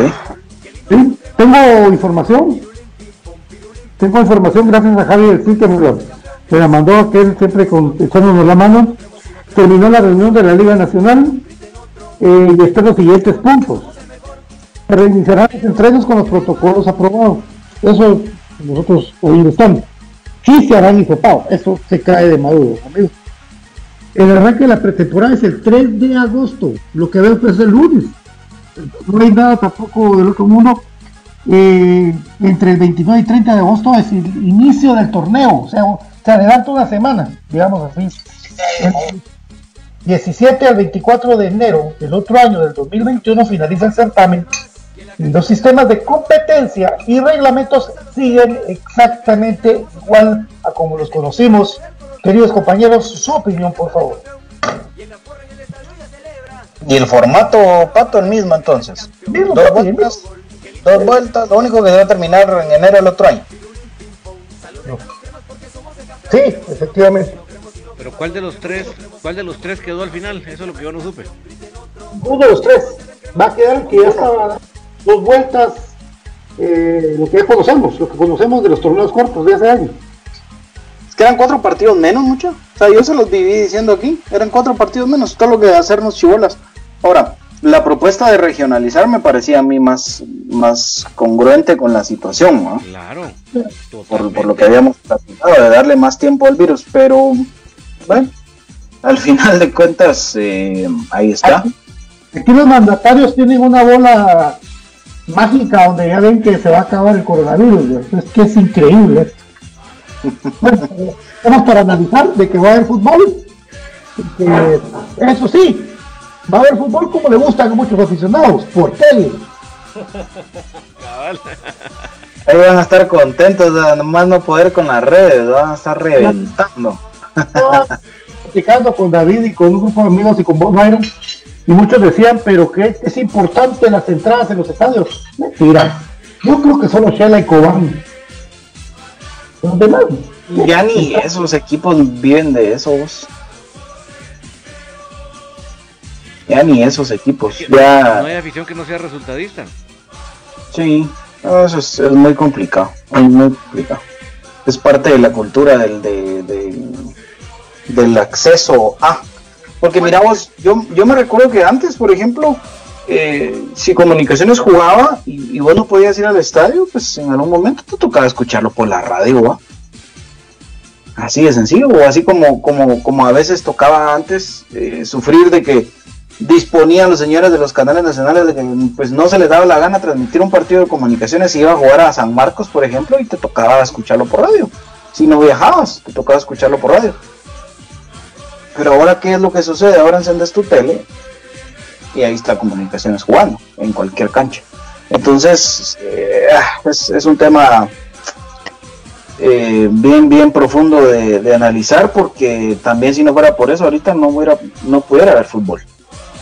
Sí, Tengo información, tengo información gracias a Javi del que me, lo- la mandó aquel siempre con, echándonos la mano. Terminó la reunión de la Liga Nacional eh, y están los siguientes puntos. Reiniciarán los entrenos con los protocolos aprobados. Eso nosotros hoy estamos. Sí se harán hisopados, eso se cae de maduro, amigos. El arranque de la pretemporada es el 3 de agosto, lo que veo que es el lunes no hay nada tampoco del otro mundo. eh, entre el 29 y 30 de agosto es el inicio del torneo, o sea, se adelanta una semana, digamos así. El 17 al 24 de enero del otro año, del 2021, finaliza el certamen. Los sistemas de competencia y reglamentos siguen exactamente igual a como los conocimos. Queridos compañeros, su opinión, por favor. Y el formato, Pato, el mismo entonces. Mismo, dos papi, vueltas, dos vueltas, lo único que debe terminar en enero del otro año. Sí, efectivamente. Pero ¿cuál de los tres, cuál de los tres quedó al final? Eso es lo que yo no supe. Uno de los tres. Va a quedar que ya estaba dos vueltas, eh, lo que ya conocemos, lo que conocemos de los torneos cortos de hace años. Que eran cuatro partidos menos, mucho. O sea, yo se los viví diciendo aquí. Eran cuatro partidos menos, todo lo que hacernos chivolas. Ahora, la propuesta de regionalizar me parecía a mí más, más congruente con la situación, ¿no? Claro. por, por lo que habíamos platicado, de darle más tiempo al virus, pero bueno, al final de cuentas, eh, ahí está. Aquí los mandatarios tienen una bola mágica donde ya ven que se va a acabar el coronavirus. güey. Es que es increíble. Vamos para analizar de que va a haber fútbol. Que, eso sí, va a haber fútbol como le gustan a muchos aficionados, por tele. Ahí van a estar contentos, de nomás no poder con las redes, van a estar reventando. Platicando con David y con un grupo de amigos y con vos, Byron, y muchos decían, pero que es importante las entradas en los estadios. Mentira. Yo creo que solo Shela y Cobán. Los demás. Ya ni esos equipos viven de esos. Ya ni esos equipos. No Ya, hay afición que no sea resultadista. sí, no, eso es, es muy complicado. Muy, muy complicado. Es parte de la cultura del, de- de- del acceso a. Porque miramos, yo, yo me recuerdo que antes, por ejemplo, eh, si Comunicaciones jugaba y, vos no podías ir al estadio, pues en algún momento te tocaba escucharlo por la radio. Así de sencillo, o así como, como, como a veces tocaba antes eh, sufrir de que disponían los señores de los canales nacionales de que pues no se les daba la gana transmitir un partido de comunicaciones y iba a jugar a San Marcos, por ejemplo, y te tocaba escucharlo por radio. Si no viajabas, te tocaba escucharlo por radio. Pero ahora, ¿qué es lo que sucede? Ahora encendes tu tele y ahí está comunicaciones jugando, en cualquier cancha. Entonces, eh, ah, es, es un tema eh, bien, bien profundo de, de analizar, porque también si no fuera por eso, ahorita no, hubiera, no pudiera haber fútbol.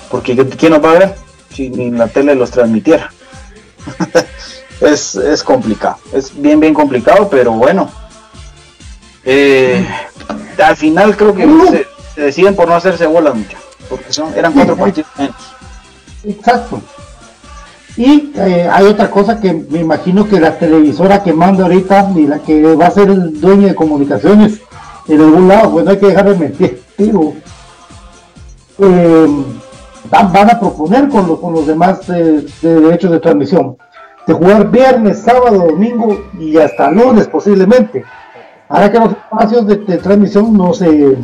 Porque ¿quién nos va a ver si ni la tele los transmitiera? es, es complicado, es bien, bien complicado, pero bueno. Eh, al final creo que se, se deciden por no hacerse bolas muchas, porque son, eran cuatro partidos menos. Exacto. Y eh, hay otra cosa que me imagino que la televisora que manda ahorita y la que va a ser el dueño de comunicaciones en algún lado, pues no hay que dejar de mentir. digo. Eh, van, a proponer con, lo- con los demás eh, de derechos de transmisión de jugar viernes, sábado, domingo y hasta lunes posiblemente. Para que los espacios de, de transmisión no se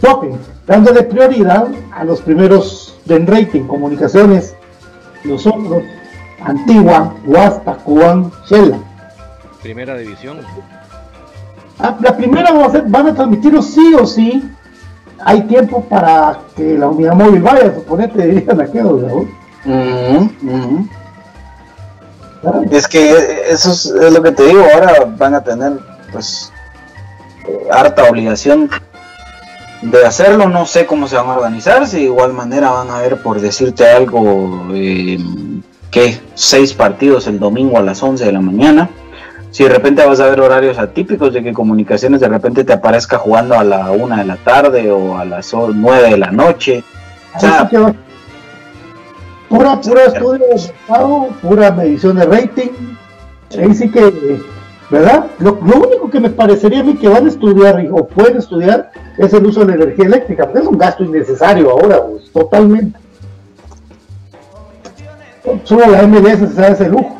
toquen, dándole prioridad a los primeros de rating, comunicaciones, nosotros, Antigua, Huasta, Cubán, Shela. Primera división. Ah, La primera va a ser- van a transmitirlo sí o sí. Hay tiempo para que la unidad móvil vaya, suponete, dirían aquellos, ¿no? Ujú, ujú. Claro. Es que eso es, es lo que te digo, ahora van a tener pues eh, harta obligación de hacerlo, no sé cómo se van a organizar, si de igual manera van a ver por decirte algo, eh, que seis partidos el domingo a las 11 de la mañana, si de repente vas a ver horarios atípicos de que comunicaciones de repente te aparezca jugando a la una de la tarde o a las o- nueve de la noche, o sea, Pura, pura estudio de mercado, pura medición de rating. Ahí sí que, ¿verdad? Lo, lo único que me parecería a mí que van a estudiar o pueden estudiar es el uso de la energía eléctrica, porque es un gasto innecesario ahora, pues, totalmente. Solo la MLS se da ese lujo.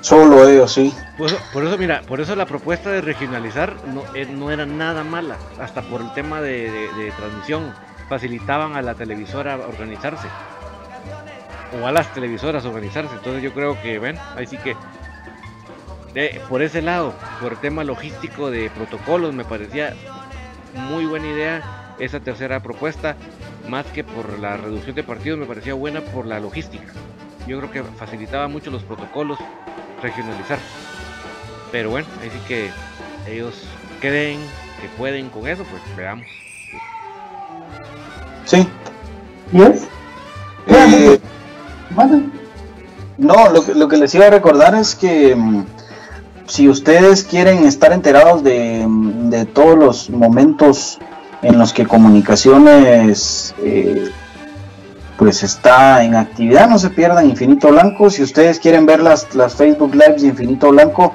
solo ellos sí. Por eso, por eso, mira, por eso la propuesta de regionalizar no, eh, no era nada mala, hasta por el tema de, de- de transmisión, facilitaban a la televisora organizarse. o a las televisoras organizarse. Entonces yo creo que, ven, ahí sí que por ese lado, por el tema logístico de protocolos, me parecía muy buena idea esa tercera propuesta, más que por la reducción de partidos, me parecía buena por la logística. Yo creo que facilitaba mucho los protocolos regionalizar. Pero bueno, ahí sí que ellos creen que pueden con eso, pues veamos. Sí. ¿Y es? Eh, no, lo que, lo que les iba a recordar es que mm, si ustedes quieren estar enterados de, de, todos los momentos en los que comunicaciones eh, pues está en actividad, no se pierdan Infinito Blanco. Si ustedes quieren ver las, las Facebook Lives de Infinito Blanco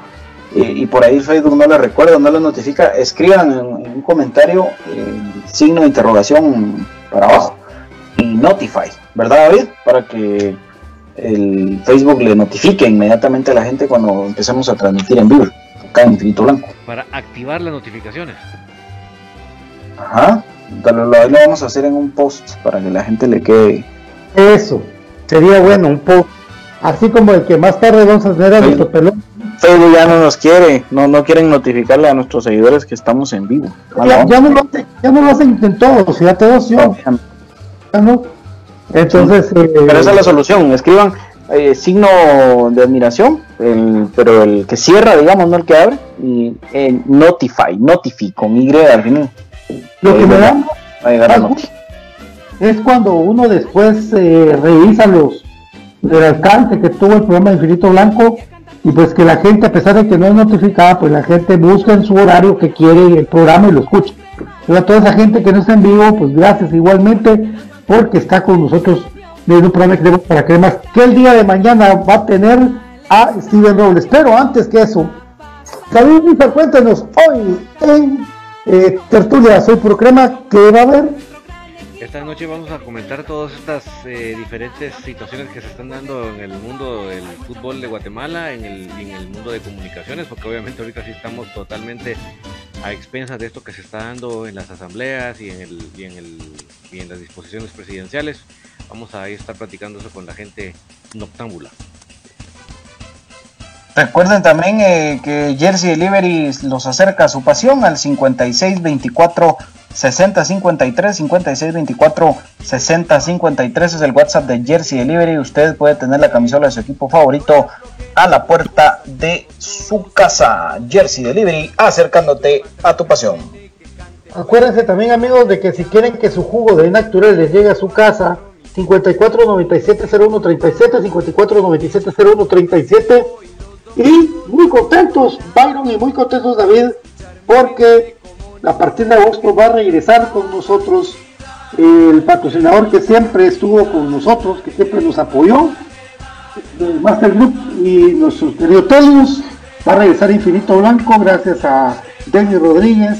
eh, y por ahí Facebook no les recuerda, no les notifica, escriban en, un comentario signo de interrogación para abajo y Notify, ¿verdad David? Para que el Facebook le notifique inmediatamente a la gente cuando empecemos a transmitir en vivo, acá en Infinito Blanco. Para activar las notificaciones. Ajá, lo, vamos a hacer en un post para que la gente le quede. Eso, sería bueno, un post. Así como el que más tarde vamos a tener a nuestro pelón. Facebook ya no nos quiere, no, no quieren notificarle a nuestros seguidores que estamos en vivo. Ya, no, lo hacen, ya no lo hacen en todos, ya todos yo. Entonces, eh, pero esa es la solución. Escriban eh, signo de admiración, pero el que cierra, digamos, no el que abre, y eh, Notify, Notify con Y al final. Lo que me da es cuando uno después revisa los el alcance que tuvo el programa Infinito Blanco y pues que la gente, a pesar de que no es notificada, pues la gente busca en su horario que quiere el programa y lo escucha. a toda esa gente que no está en vivo, pues gracias igualmente porque está con nosotros de un programa que tenemos para cremas que el día de mañana va a tener a Steven Robles. Pero antes que eso, David cuéntanos hoy en eh, Tertulia Soy Puro Crema, ¿qué va a haber? Esta noche vamos a comentar todas estas eh, diferentes situaciones que se están dando en el mundo del fútbol de Guatemala, en el, en el mundo de comunicaciones, porque obviamente ahorita sí estamos totalmente a expensas de esto que se está dando en las asambleas y en, el, y en, el, y en las disposiciones presidenciales. Vamos a estar platicando eso con la gente noctámbula. Recuerden también eh, que Jersey Delivery los acerca a su pasión al 5624 6053 5624 6053 es el WhatsApp de Jersey Delivery. Usted puede tener la camisola de su equipo favorito a la puerta de su casa. Jersey Delivery, acercándote a tu pasión. Acuérdense también amigos de que si quieren que su jugo de natural les llegue a su casa, 54 97 01 37 54 97 01 37 y muy contentos Byron y muy contentos David porque a partir de agosto va a regresar con nosotros. El patrocinador que siempre estuvo con nosotros, que siempre nos apoyó, del Master Group y nuestros queridos Va a regresar Infinito Blanco gracias a Denis Rodríguez,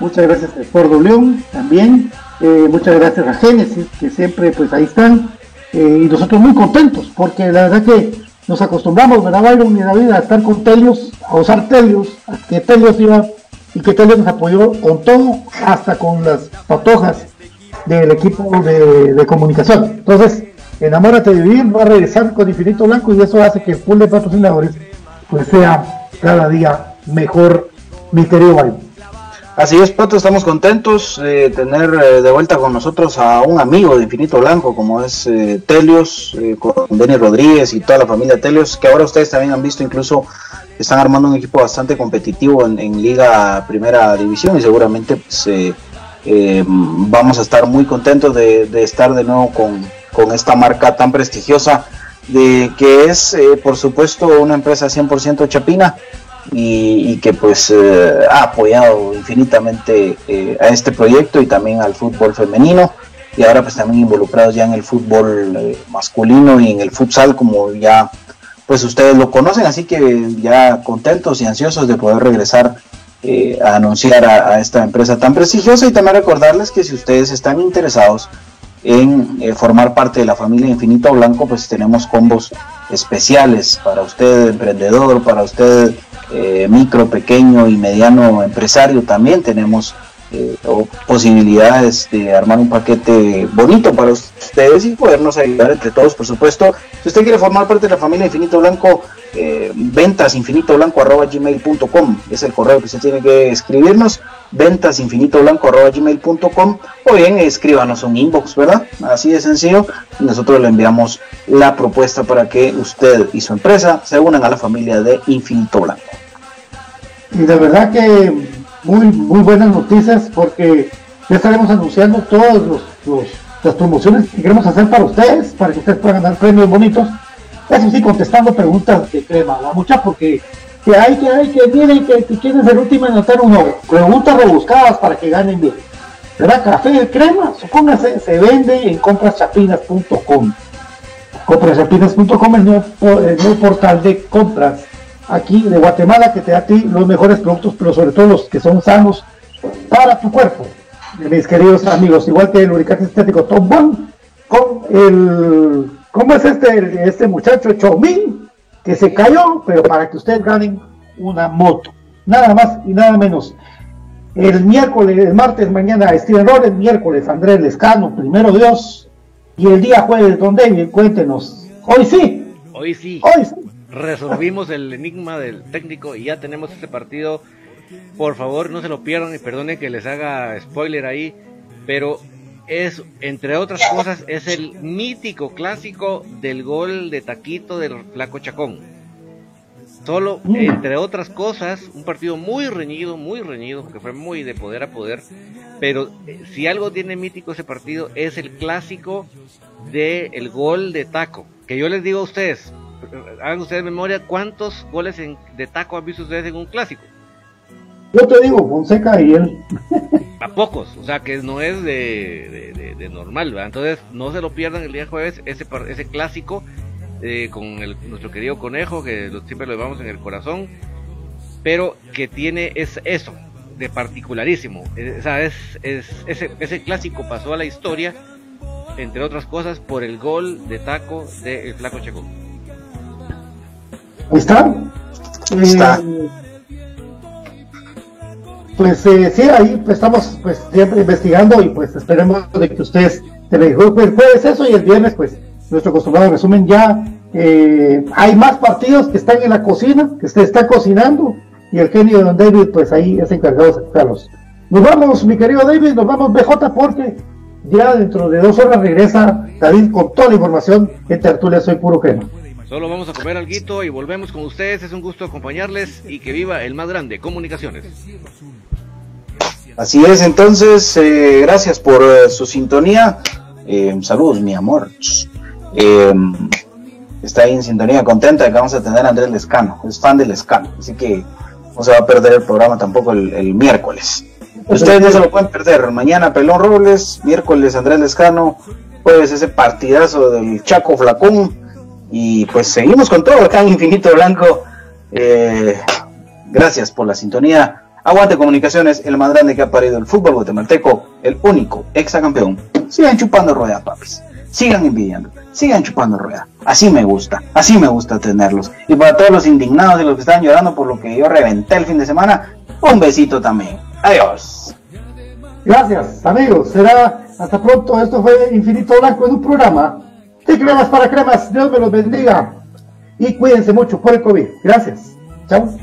muchas gracias a Ford León también, eh, muchas gracias a Genesis, que siempre pues ahí están, eh, y nosotros muy contentos, porque la verdad que nos acostumbramos, ¿verdad, Byron y David, a estar con Telios, a usar Telios, a que Telios iba y que Telios nos apoyó con todo, hasta con las patojas del equipo de, comunicación. Entonces, enamórate de vivir, va a regresar con Infinito Blanco y eso hace que el pool de patrocinadores pues sea cada día mejor, mi querido Así es, Pato, estamos contentos de tener eh, de vuelta con nosotros a un amigo de Infinito Blanco, como es eh, Telios, eh, con Denis Rodríguez y toda la familia Telios, que ahora ustedes también han visto incluso están armando un equipo bastante competitivo en, Liga Primera División y seguramente pues, eh, eh, vamos a estar muy contentos de, estar de nuevo con, esta marca tan prestigiosa de que es eh, por supuesto una empresa 100% chapina y, que pues ha apoyado infinitamente a este proyecto y también al fútbol femenino. Y ahora pues también involucrados ya en el fútbol masculino y en el futsal como ya pues ustedes lo conocen, así que ya contentos y ansiosos de poder regresar eh, a anunciar a, esta empresa tan prestigiosa. Y también recordarles que si ustedes están interesados en eh, formar parte de la familia Infinito Blanco, pues tenemos combos especiales para usted emprendedor, para usted eh, micro, pequeño y mediano empresario, también tenemos eh, posibilidades de armar un paquete bonito para ustedes y podernos ayudar entre todos, por supuesto. Si usted quiere formar parte de la familia Infinito Blanco, eh, ventas gmail.com es el correo que usted tiene que escribirnos ventas gmail.com o bien escríbanos un inbox verdad así de sencillo nosotros le enviamos la propuesta para que usted y su empresa se unan a la familia de Infinito Blanco y de verdad que muy muy buenas noticias porque ya estaremos anunciando todas los, las promociones que queremos hacer para ustedes para que ustedes puedan ganar premios bonitos eso sí, contestando preguntas de crema, la mucha, porque que hay, que hay, que viene, que, que quieren ser última en anotar uno. Preguntas rebuscadas para que ganen bien. ¿Verdad? Café de crema, supóngase, se vende en compraschapinas.com. Compraschapinas.com es el nuevo portal de compras aquí de Guatemala que te da a ti los mejores productos, pero sobre todo los que son sanos para tu cuerpo. Mis queridos amigos, igual que el lubricante estético Top One, con el ¿Cómo es este, este muchacho Chomín que se cayó, pero para que ustedes ganen una moto? Nada más y nada menos. El miércoles, el martes mañana Steven el miércoles Andrés Lescano, primero Dios, y el día jueves, Don David, cuéntenos. Hoy sí. Hoy sí. Hoy sí. Resolvimos el enigma del técnico y ya tenemos este partido. Por favor, no se lo pierdan y perdonen que les haga spoiler ahí, pero es, entre otras cosas, es el mítico clásico del gol de taquito del Flaco Chacón. Solo, entre otras cosas, un partido muy reñido, muy reñido, que fue muy de poder a poder. Pero eh, si algo tiene mítico ese partido es el clásico del el gol de taco. Que yo les digo a ustedes, hagan ustedes memoria, ¿cuántos goles de taco han visto ustedes en un clásico? Yo te digo, Fonseca y él. A pocos, o sea que no es de, normal, ¿verdad? Entonces no se lo pierdan el día jueves, ese, ese clásico eh, con el, nuestro querido conejo, que siempre lo llevamos en el corazón, pero que tiene es eso, de particularísimo. o sea, es, ese, ese clásico pasó a la historia, entre otras cosas, por el gol de taco del Flaco Checo. ¿Está? Está. Eh, pues eh, sí, ahí estamos pues siempre investigando y pues esperemos de que ustedes el jueves eso y el viernes pues nuestro acostumbrado resumen ya eh, hay más partidos que están en la cocina, que se está cocinando y el genio de Don David pues ahí es encargado de sacarlos. Nos vamos, mi querido David, nos vamos BJ porque ya dentro de dos horas regresa David con toda la información en Tertulia Soy Puro Crema. Solo vamos a comer algo y volvemos con ustedes. Es un gusto acompañarles y que viva el más grande, Comunicaciones. Así es, entonces, eh, gracias por eh, su sintonía. Eh, saludos, mi amor. está ahí en sintonía, contenta de que vamos a tener a Andrés Lescano. Es fan de Lescano, así que no se va a perder el programa tampoco el, miércoles. Ustedes no se lo pueden perder. Mañana Pelón Robles, miércoles Andrés Lescano, jueves ese partidazo del Chaco Flacón. Y pues seguimos con todo acá en Infinito Blanco. gracias por la sintonía. Aguante Comunicaciones, el más grande que ha parido el fútbol guatemalteco, el único exacampeón. Sigan chupando rueda, papis. Sigan envidiando, sigan chupando rueda. Así me gusta, así me gusta tenerlos. Y para todos los indignados y los que están llorando por lo que yo reventé el fin de semana, un besito también. Adiós. Gracias, amigos. Será hasta pronto. Esto fue Infinito Blanco en un programa de cremas para cremas. Dios me los bendiga. Y cuídense mucho por el COVID. Gracias. Chao.